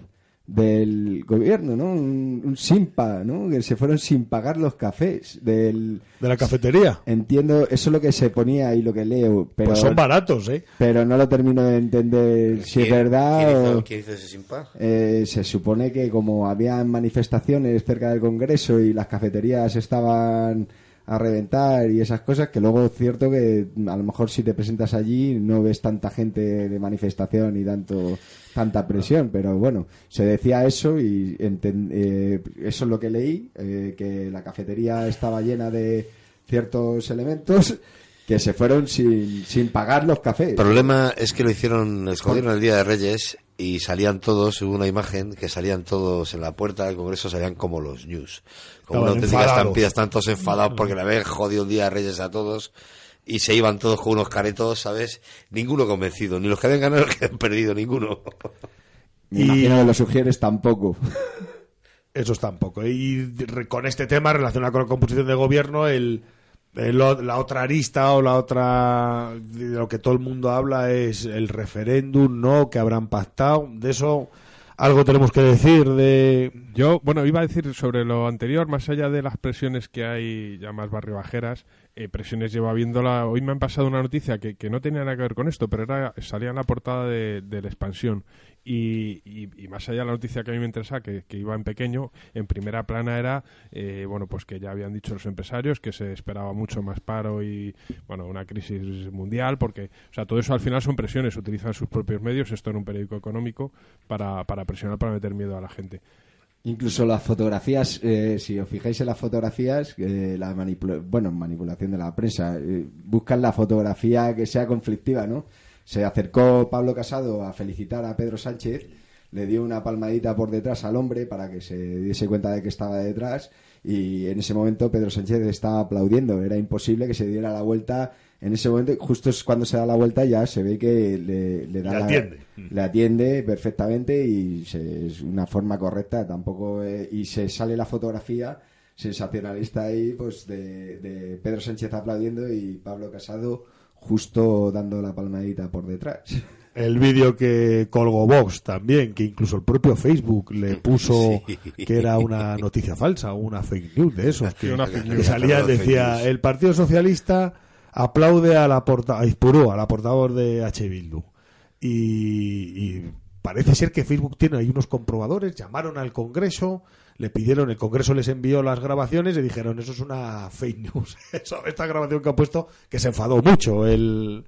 del gobierno, ¿no? Un, un simpa, ¿no? Que se fueron sin pagar los cafés del... De la cafetería. Entiendo, eso es lo que se ponía y lo que leo, pero, Pues son baratos, ¿eh? pero no lo termino de entender si es ¿Quién- verdad ¿quién o... hizo, quién hizo ese simpa? Eh, se supone que como había manifestaciones cerca del Congreso y las cafeterías estaban a reventar y esas cosas, que luego es cierto que a lo mejor si te presentas allí no ves tanta gente de manifestación y tanto tanta presión, pero bueno, se decía eso y eh, eso es lo que leí, eh, que la cafetería estaba llena de ciertos elementos que se fueron sin, sin pagar los cafés. El problema es que lo hicieron, escondieron el Día de Reyes y salían todos, hubo una imagen que salían todos en la puerta del Congreso, salían como los news. Como una auténtica estampida, están todos enfadados porque le habían jodido el Día de Reyes a todos y se iban todos con unos caretos, ¿sabes? Ninguno convencido, ni los que habían ganado ni los que habían perdido, ninguno. Me y- imagino que los sugieres tampoco. Eso es tampoco. Y re- con este tema relacionado con la composición de gobierno, el, la otra arista o la otra de lo que todo el mundo habla es el referéndum, ¿no? Que habrán pactado. De eso algo tenemos que decir de... Yo, bueno, iba a decir sobre lo anterior, más allá de las presiones que hay ya más barribajeras, eh, presiones lleva viéndola. Hoy me han pasado una noticia que, que no tenía nada que ver con esto, pero era salía en la portada de la expansión. Y, y- más allá de la noticia que a mí me interesa, que, que iba en pequeño, en primera plana era, eh, bueno, pues que ya habían dicho los empresarios que se esperaba mucho más paro y, bueno, una crisis mundial, porque, o sea, todo eso al final son presiones, utilizan sus propios medios, esto en un periódico económico, para, para presionar, para meter miedo a la gente. Incluso las fotografías, eh, si os fijáis en las fotografías, eh, la manipula- bueno, manipulación de la prensa, eh, buscan la fotografía que sea conflictiva, ¿no? Se acercó Pablo Casado a felicitar a Pedro Sánchez, le dio una palmadita por detrás al hombre para que se diese cuenta de que estaba detrás y en ese momento Pedro Sánchez estaba aplaudiendo, era imposible que se diera la vuelta. En ese momento, justo es cuando se da la vuelta, ya se ve que le, le da Le la- atiende. le atiende perfectamente y se- es una forma correcta tampoco eh, y se sale la fotografía sensacionalista ahí pues de, de Pedro Sánchez aplaudiendo y Pablo Casado justo dando la palmadita por detrás El vídeo que colgó Vox también, que incluso el propio Facebook le puso Sí. que era una noticia falsa, una fake news de esos. Que, una fake que news. salía, decía, el Partido Socialista aplaude a la porta a Izpurú, a la portavoz de H. Bildu. Y, y parece ser que Facebook tiene ahí unos comprobadores, llamaron al Congreso, le pidieron, el Congreso les envió las grabaciones y dijeron, eso es una fake news. Eso, esta grabación que ha puesto, que se enfadó mucho el,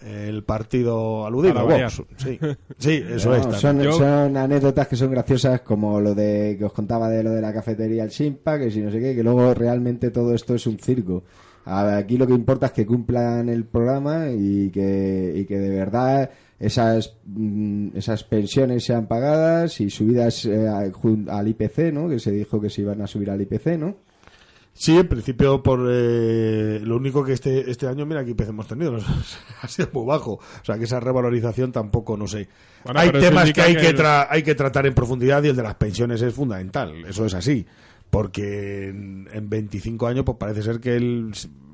el partido aludido. Vox. Sí, sí, eso No, es. son, Yo- son anécdotas que son graciosas como lo de que os contaba de lo de la cafetería el Simpa que si no sé qué que luego realmente todo esto es un circo aquí lo que importa es que cumplan el programa y que, y que de verdad esas mm, esas pensiones sean pagadas y subidas eh, al IPC, ¿no? Que se dijo que se iban a subir al IPC, ¿no? Sí, en principio, por eh, lo único que este, este año, mira, aquí hemos tenido, ¿no? ha sido muy bajo. O sea, que esa revalorización tampoco, no sé. Bueno, hay temas que hay que que, el- tra- hay que tratar en profundidad y el de las pensiones es fundamental. Eso es así. Porque en, en 25 años, pues parece ser que el,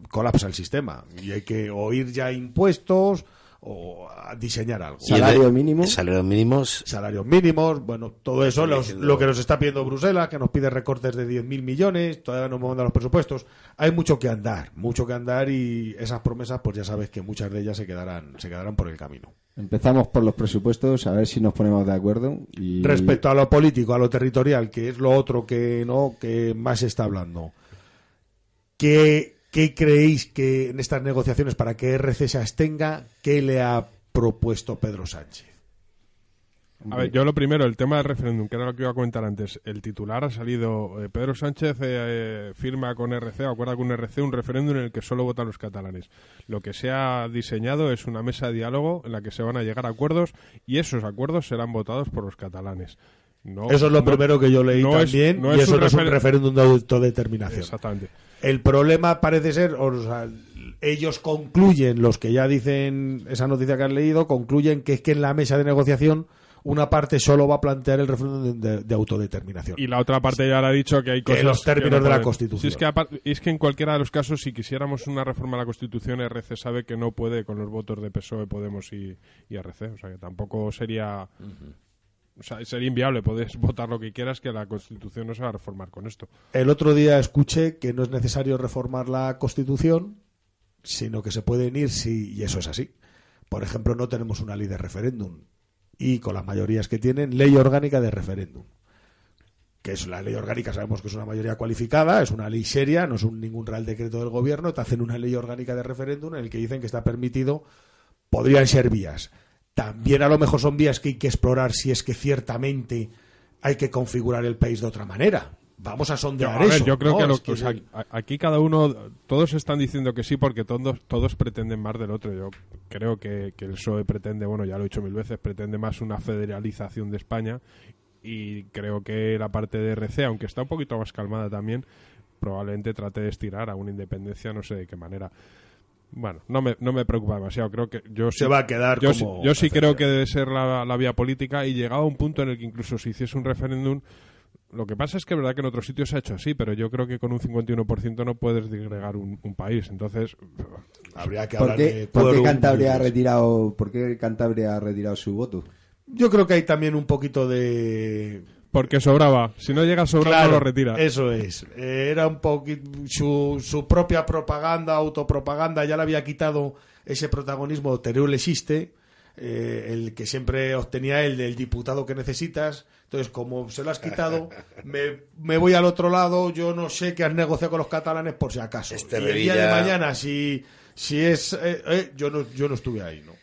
colapsa el sistema. Y hay que oír ya impuestos o a diseñar algo. Salario mínimo. Salarios mínimos. salarios mínimos, bueno, todo eso, los- lo que nos está pidiendo Bruselas, que nos pide recortes de 10.000 millones, todavía no hemos mandado los presupuestos. Hay mucho que andar, mucho que andar y esas promesas, pues ya sabes que muchas de ellas se quedarán, se quedarán por el camino. Empezamos por los presupuestos, a ver si nos ponemos de acuerdo. Y... Respecto a lo político, a lo territorial, que es lo otro que no que más se está hablando. ¿Qué, qué creéis que en estas negociaciones para que RC se abstenga, qué le ha propuesto Pedro Sánchez? A ver, yo lo primero, el tema del referéndum, que era lo que iba a comentar antes. El titular ha salido, eh, Pedro Sánchez eh, firma con RC, acuerda con RC, un referéndum en el que solo votan los catalanes. Lo que se ha diseñado es una mesa de diálogo en la que se van a llegar a acuerdos y esos acuerdos serán votados por los catalanes. No, Eso es lo no- primero que yo leí no también, y es eso no es un refer- referéndum de autodeterminación. Exactamente. El problema parece ser, o sea, ellos concluyen, los que ya dicen esa noticia que han leído, concluyen que es que en la mesa de negociación una parte solo va a plantear el referéndum de, de autodeterminación. Y la otra parte ya le ha dicho que hay Que cosas los términos no de la. Constitución. Sí, es, que es que en cualquiera de los casos, si quisiéramos una reforma a la Constitución, RC sabe que no puede con los votos de PSOE, Podemos y, y RC. O sea, que tampoco sería... Sería inviable. Puedes votar lo que quieras, que la Constitución no se va a reformar con esto. El otro día escuché que no es necesario reformar la Constitución, sino que se pueden ir si, y eso es así. Por ejemplo, no tenemos una ley de referéndum y con las mayorías que tienen, ley orgánica de referéndum. Que es la ley orgánica, sabemos que es una mayoría cualificada, es una ley seria, no es ningún real decreto del gobierno, te hacen una ley orgánica de referéndum en el que dicen que está permitido, podrían ser vías. También a lo mejor son vías que hay que explorar si es que ciertamente hay que configurar el país de otra manera. Vamos a Yo, sondear a ver, eso. yo creo ¿no? que, lo- que- o sea, a- aquí cada uno, todos están diciendo que sí porque todos, todos pretenden más del otro. Yo creo que, que el PSOE pretende, bueno, ya lo he dicho mil veces, pretende más una federalización de España y creo que la parte de RC, aunque está un poquito más calmada también, probablemente trate de estirar a una independencia, no sé de qué manera. Bueno, no me, no me preocupa demasiado. Creo que yo Se sí- va a quedar yo como sí, yo sí creo que debe ser la, la vía política y llegado a un punto en el que incluso si hiciese un referéndum lo que pasa es que es verdad que en otros sitios se ha hecho así, pero yo creo que con un 51% no puedes disgregar un, un país. Entonces, Habría que ¿Por hablar qué, de por qué Cantabria ha retirado, por qué Cantabria ha retirado su voto? Yo creo que hay también un poquito de porque sobraba. Si no llega a sobrar, Claro, lo retira. Eso es. Eh, Era un poquito su, su propia propaganda, autopropaganda, ya le había quitado ese protagonismo Teruel existe, eh, el que siempre obtenía el del diputado que necesitas. Entonces, como se lo has quitado, me, me voy al otro lado, yo no sé qué has negociado con los catalanes por si acaso. Este y el día de mañana, si, si es... eh, eh, yo, no, yo no estuve ahí, ¿no?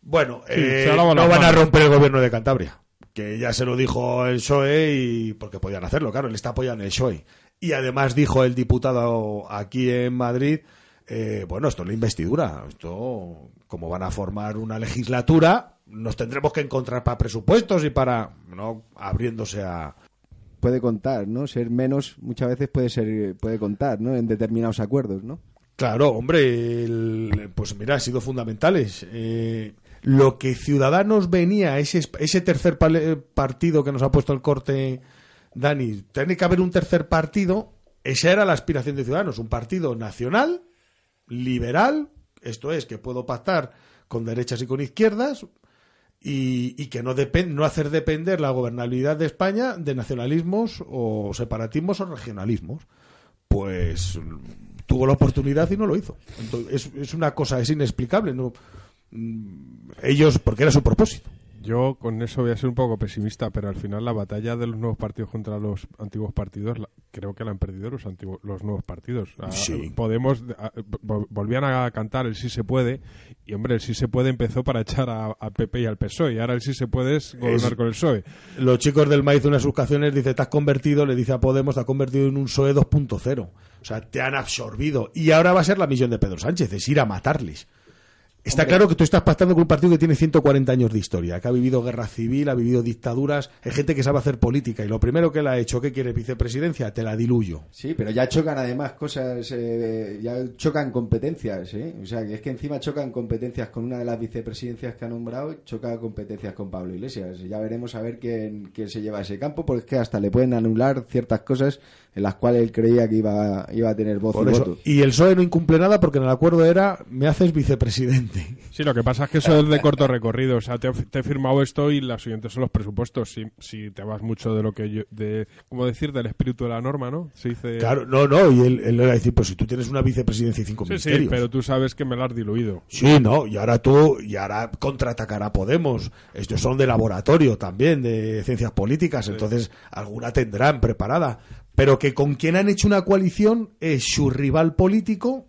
Bueno, Sí, eh, no van a romper el gobierno de Cantabria. Que ya se lo dijo el PSOE y porque podían hacerlo, claro, él está apoyando el PSOE. Y además dijo el diputado aquí en Madrid, eh, bueno, esto es la investidura, esto como van a formar una legislatura, nos tendremos que encontrar para presupuestos y para, no, abriéndose a... Puede contar, ¿no? Ser menos muchas veces puede ser puede contar, ¿no? En determinados acuerdos, ¿no? Claro, hombre, el- pues mira, han sido fundamentales. Eh, lo que Ciudadanos venía, ese, ese tercer partido que nos ha puesto el corte Dani, tiene que haber un tercer partido, esa era la aspiración de Ciudadanos, un partido nacional, liberal, esto es, que puedo pactar con derechas y con izquierdas, y, que no, no hacer depender la gobernabilidad de España de nacionalismos o separatismos o regionalismos. Pues tuvo la oportunidad y no lo hizo. Entonces, es, una cosa, es inexplicable. Mm, Ellos, porque era su propósito. Yo con eso voy a ser un poco pesimista, pero al final la batalla de los nuevos partidos contra los antiguos partidos la- creo que la han perdido los antiguos, los nuevos partidos. Ah, Sí. Podemos ah, vol- volvían a cantar el sí se puede y hombre el sí se puede empezó para echar a, a PP y al PSOE y ahora el sí se puede es gobernar Es- con el PSOE. Los chicos del maíz, una de sus canciones, dice, te has convertido, le dice a Podemos, te has convertido en un PSOE 2.0. O sea, te han absorbido. Y ahora va a ser la misión de Pedro Sánchez, es ir a matarles. Está claro que tú estás pactando con un partido que tiene 140 años de historia, que ha vivido guerra civil, ha vivido dictaduras, hay gente que sabe hacer política y lo primero que le ha hecho, ¿qué quiere vicepresidencia? Te la diluyo. Sí, pero ya chocan además cosas, eh, ya chocan competencias, ¿eh? O sea, que es que encima chocan competencias con una de las vicepresidencias que ha nombrado, choca competencias con Pablo Iglesias. Ya veremos a ver quién, quién se lleva ese campo, porque es que hasta le pueden anular ciertas cosas en las cuales él creía que iba, iba a tener voz Por y eso. voto. Y el PSOE no incumple nada porque en el acuerdo era, me haces vicepresidente. Sí, lo que pasa es que eso es de corto recorrido. O sea, te, he- te he firmado esto y las siguientes son los presupuestos. Si, si te vas mucho de lo que yo, de, ¿cómo decir? Del espíritu de la norma, ¿no? Se dice... Claro, no, no, y él, él le va a decir, pues si tú tienes una vicepresidencia y cinco Sí, sí, pero tú sabes que me la has diluido. Sí, no, y ahora tú, y ahora contraatacará Podemos. Estos son de laboratorio también, de ciencias políticas, entonces alguna tendrán preparada. Pero que con quien han hecho una coalición es su rival político,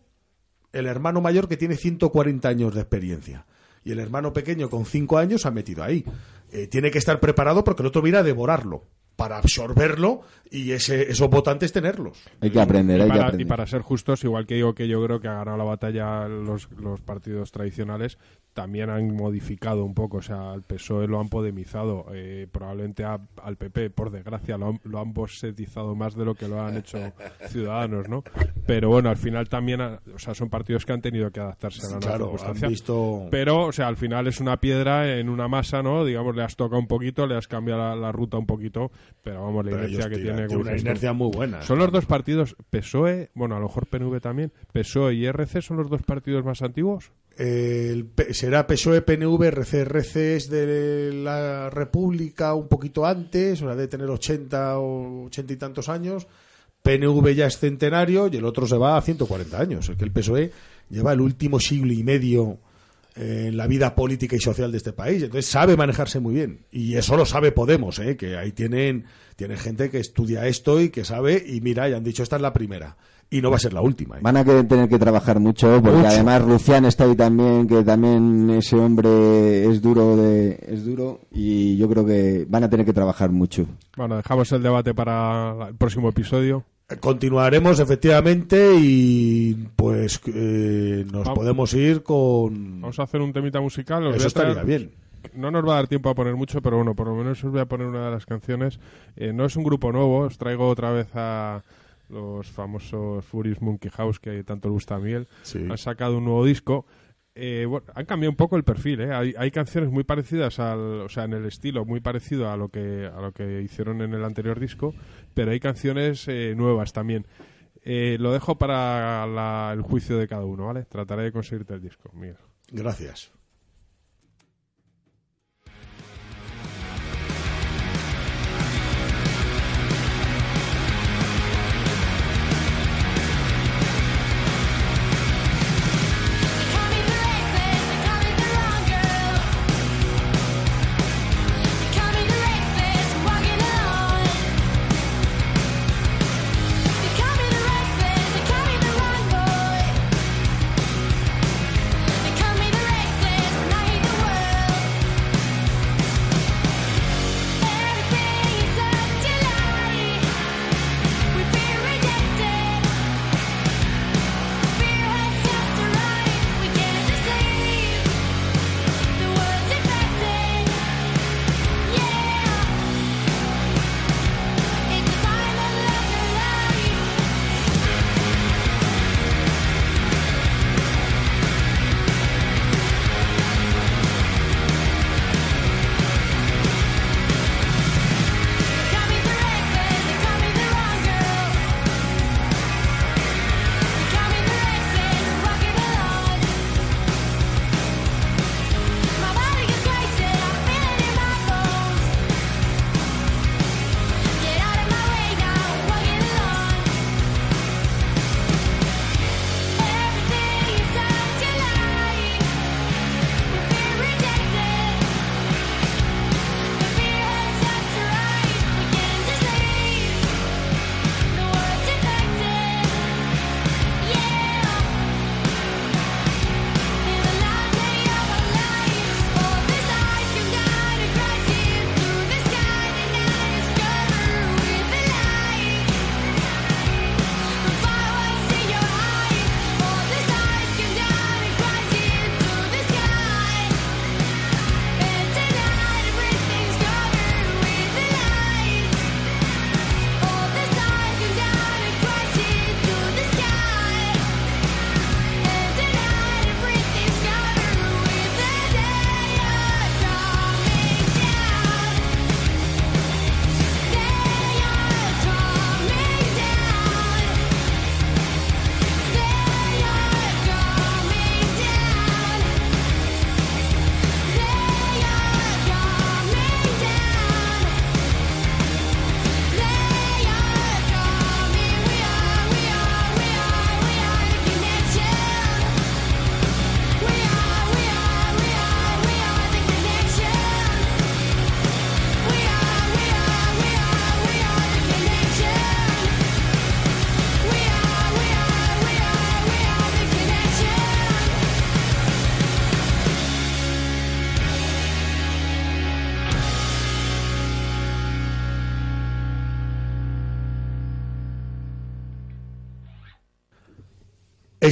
el hermano mayor que tiene 140 años de experiencia. y el hermano pequeño con cinco años se ha metido ahí. Eh, tiene que estar preparado porque el otro viene a devorarlo para absorberlo y ese, esos votantes tenerlos. Hay que aprender, y hay que para, aprender. y para ser justos, igual que digo que yo creo que ha ganado la batalla los, los partidos tradicionales, también han modificado un poco, o sea, al PSOE lo han podemizado, eh, probablemente a- al PP, por desgracia, lo han, lo han bosetizado más de lo que lo han hecho Ciudadanos, ¿no? Pero bueno, al final también, ha- o sea, son partidos que han tenido que adaptarse a la nueva Claro, han circunstancia. visto... Pero, o sea, al final es una piedra en una masa, ¿no? Digamos, le has tocado un poquito, le has cambiado la, la ruta un poquito, pero vamos, la Pero inercia que tiene... una inercia muy buena. Son los dos partidos, PSOE, bueno, a lo mejor PNV también, PSOE y RC son los dos partidos más antiguos. El será PSOE, PNV, RC. RC es de la República un poquito antes, o sea, de tener 80 o 80 y tantos años. PNV ya es centenario y el otro se va a 140 años. Es que el PSOE lleva el último siglo y medio en la vida política y social de este país. Entonces sabe manejarse muy bien. Y eso lo sabe Podemos, ¿eh? que ahí tienen, tienen gente que estudia esto y que sabe. Y mira, ya han dicho, esta es la primera. Y no va a ser la última. ¿eh? Van a tener que trabajar mucho, porque Mucho. además Lucián está ahí también, que también ese hombre es duro de, es duro, y yo creo que van a tener que trabajar mucho. Bueno, dejamos el debate para el próximo episodio. Continuaremos efectivamente y pues eh, nos Vamos. podemos ir con... Vamos a hacer un temita musical. os Eso a traer- estaría bien. No nos va a dar tiempo a poner mucho, pero bueno, por lo menos os voy a poner una de las canciones. Eh, no es un grupo nuevo, os traigo otra vez a los famosos Furious Monkey House que tanto le gusta a Miguel. Sí. Han sacado un nuevo disco. Eh, bueno, han cambiado un poco el perfil, ¿eh? hay, hay canciones muy parecidas al, o sea, en el estilo muy parecido a lo que a lo que hicieron en el anterior disco, pero hay canciones eh, nuevas también. Eh, lo dejo para la- el juicio de cada uno, ¿vale? Trataré de conseguirte el disco, Miguel. Gracias.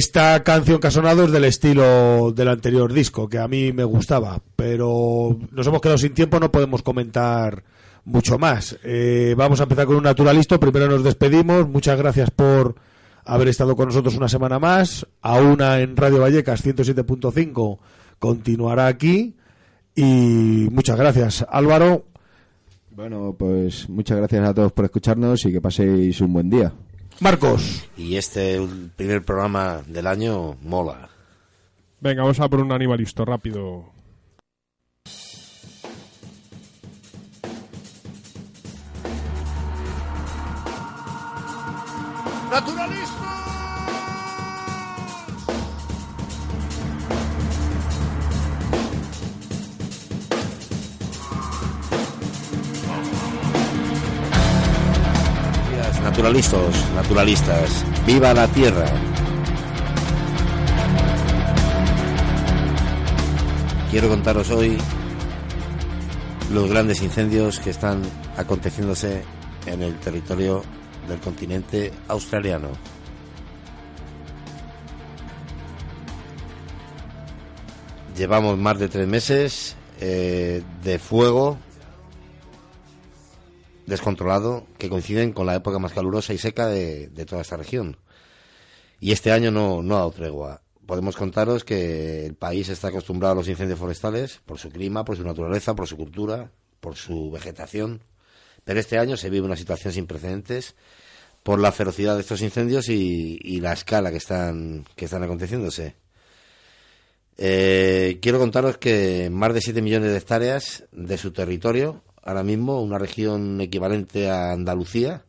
Esta canción que es del estilo del anterior disco, que a mí me gustaba, pero nos hemos quedado sin tiempo, no podemos comentar mucho más. Eh, vamos a empezar con un naturalista. Primero nos despedimos. Muchas gracias por haber estado con nosotros una semana más. A una en Radio Vallecas 107.5 continuará aquí. Y muchas gracias, Álvaro. Bueno, pues muchas gracias a todos por escucharnos y que paséis un buen día. Marcos. Y este primer programa del año mola. Venga, vamos a por un animalisto rápido. Naturalistas, naturalistas, viva la tierra. Quiero contaros hoy los grandes incendios que están aconteciéndose en el territorio del continente australiano. Llevamos más de tres meses eh, de fuego descontrolado que coinciden con la época más calurosa y seca de, toda esta región. Y este año no, no ha dado tregua. Podemos contaros que el país está acostumbrado a los incendios forestales por su clima, por su naturaleza, por su cultura, por su vegetación. Pero este año se vive una situación sin precedentes por la ferocidad de estos incendios y, la escala que están, que están aconteciéndose. Eh, quiero contaros que más de 7 millones de hectáreas de su territorio ahora mismo, una región equivalente a Andalucía,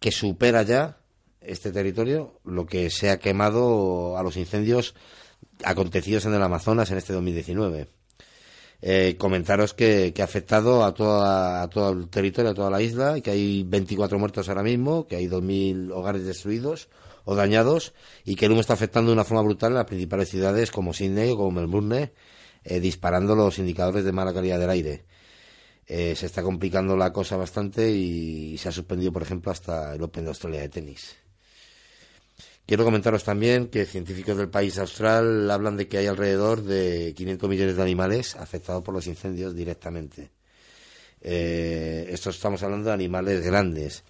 que supera ya este territorio lo que se ha quemado a los incendios acontecidos en el Amazonas en este 2019. Eh, comentaros que, ha afectado a, toda, a todo el territorio, a toda la isla, y que hay 24 muertos ahora mismo, que hay 2.000 hogares destruidos o dañados, y que el humo está afectando de una forma brutal en las principales ciudades como Sydney o como Melbourne, eh, disparando los indicadores de mala calidad del aire. Eh, se está complicando la cosa bastante y se ha suspendido, por ejemplo, hasta el Open de Australia de tenis. Quiero comentaros también que científicos del país austral hablan de que hay alrededor de 500 millones de animales afectados por los incendios directamente. Eh, esto estamos hablando de animales grandes.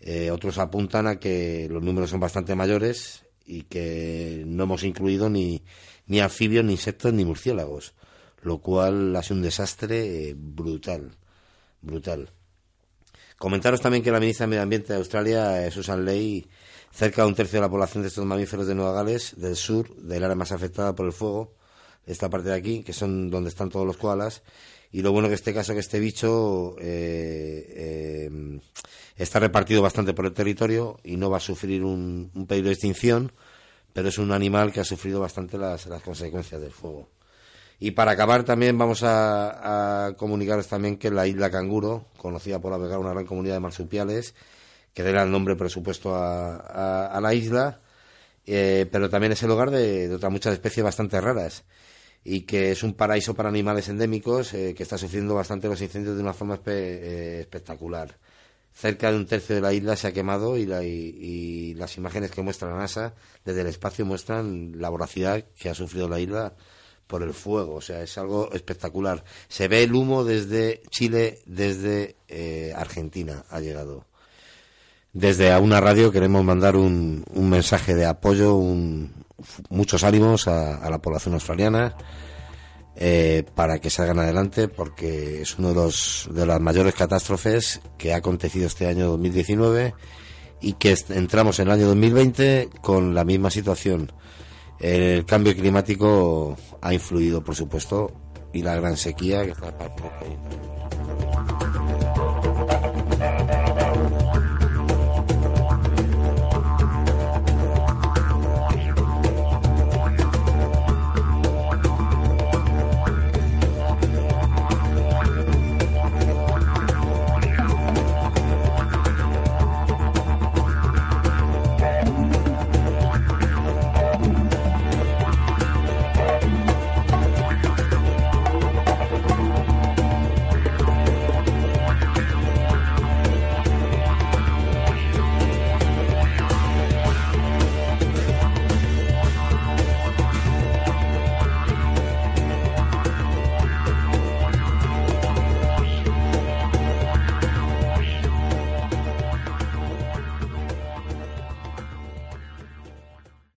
Eh, otros apuntan a que los números son bastante mayores y que no hemos incluido ni, ni anfibios, ni insectos, ni murciélagos lo cual hace un desastre eh, brutal, brutal. Comentaros también que la ministra de Medio Ambiente de Australia, eh, Susan Ley, cerca de un tercio de la población de estos mamíferos de Nueva Gales, del sur, del área más afectada por el fuego, esta parte de aquí, que son donde están todos los koalas, y lo bueno que este caso que este bicho eh, está repartido bastante por el territorio y no va a sufrir un, peligro de extinción, pero es un animal que ha sufrido bastante las consecuencias del fuego. Y para acabar también vamos a, comunicaros también que la isla Canguro, conocida por albergar una gran comunidad de marsupiales, que dará el nombre presupuesto a, a, la isla, eh, pero también es el hogar de, otras muchas especies bastante raras y que es un paraíso para animales endémicos eh, que está sufriendo bastante los incendios de una forma eh, espectacular. Cerca de un tercio de la isla se ha quemado y, y, las imágenes que muestra la NASA desde el espacio muestran la voracidad que ha sufrido la isla por el fuego, o sea, es algo espectacular. Se ve el humo desde Chile, desde eh, Argentina ha llegado. Desde a una radio queremos mandar un, un mensaje de apoyo, un, muchos ánimos a, la población australiana eh, para que salgan adelante, porque es uno de los de las mayores catástrofes que ha acontecido este año 2019 y que entramos en el año 2020 con la misma situación el cambio climático ha influido, por supuesto, y la gran sequía que está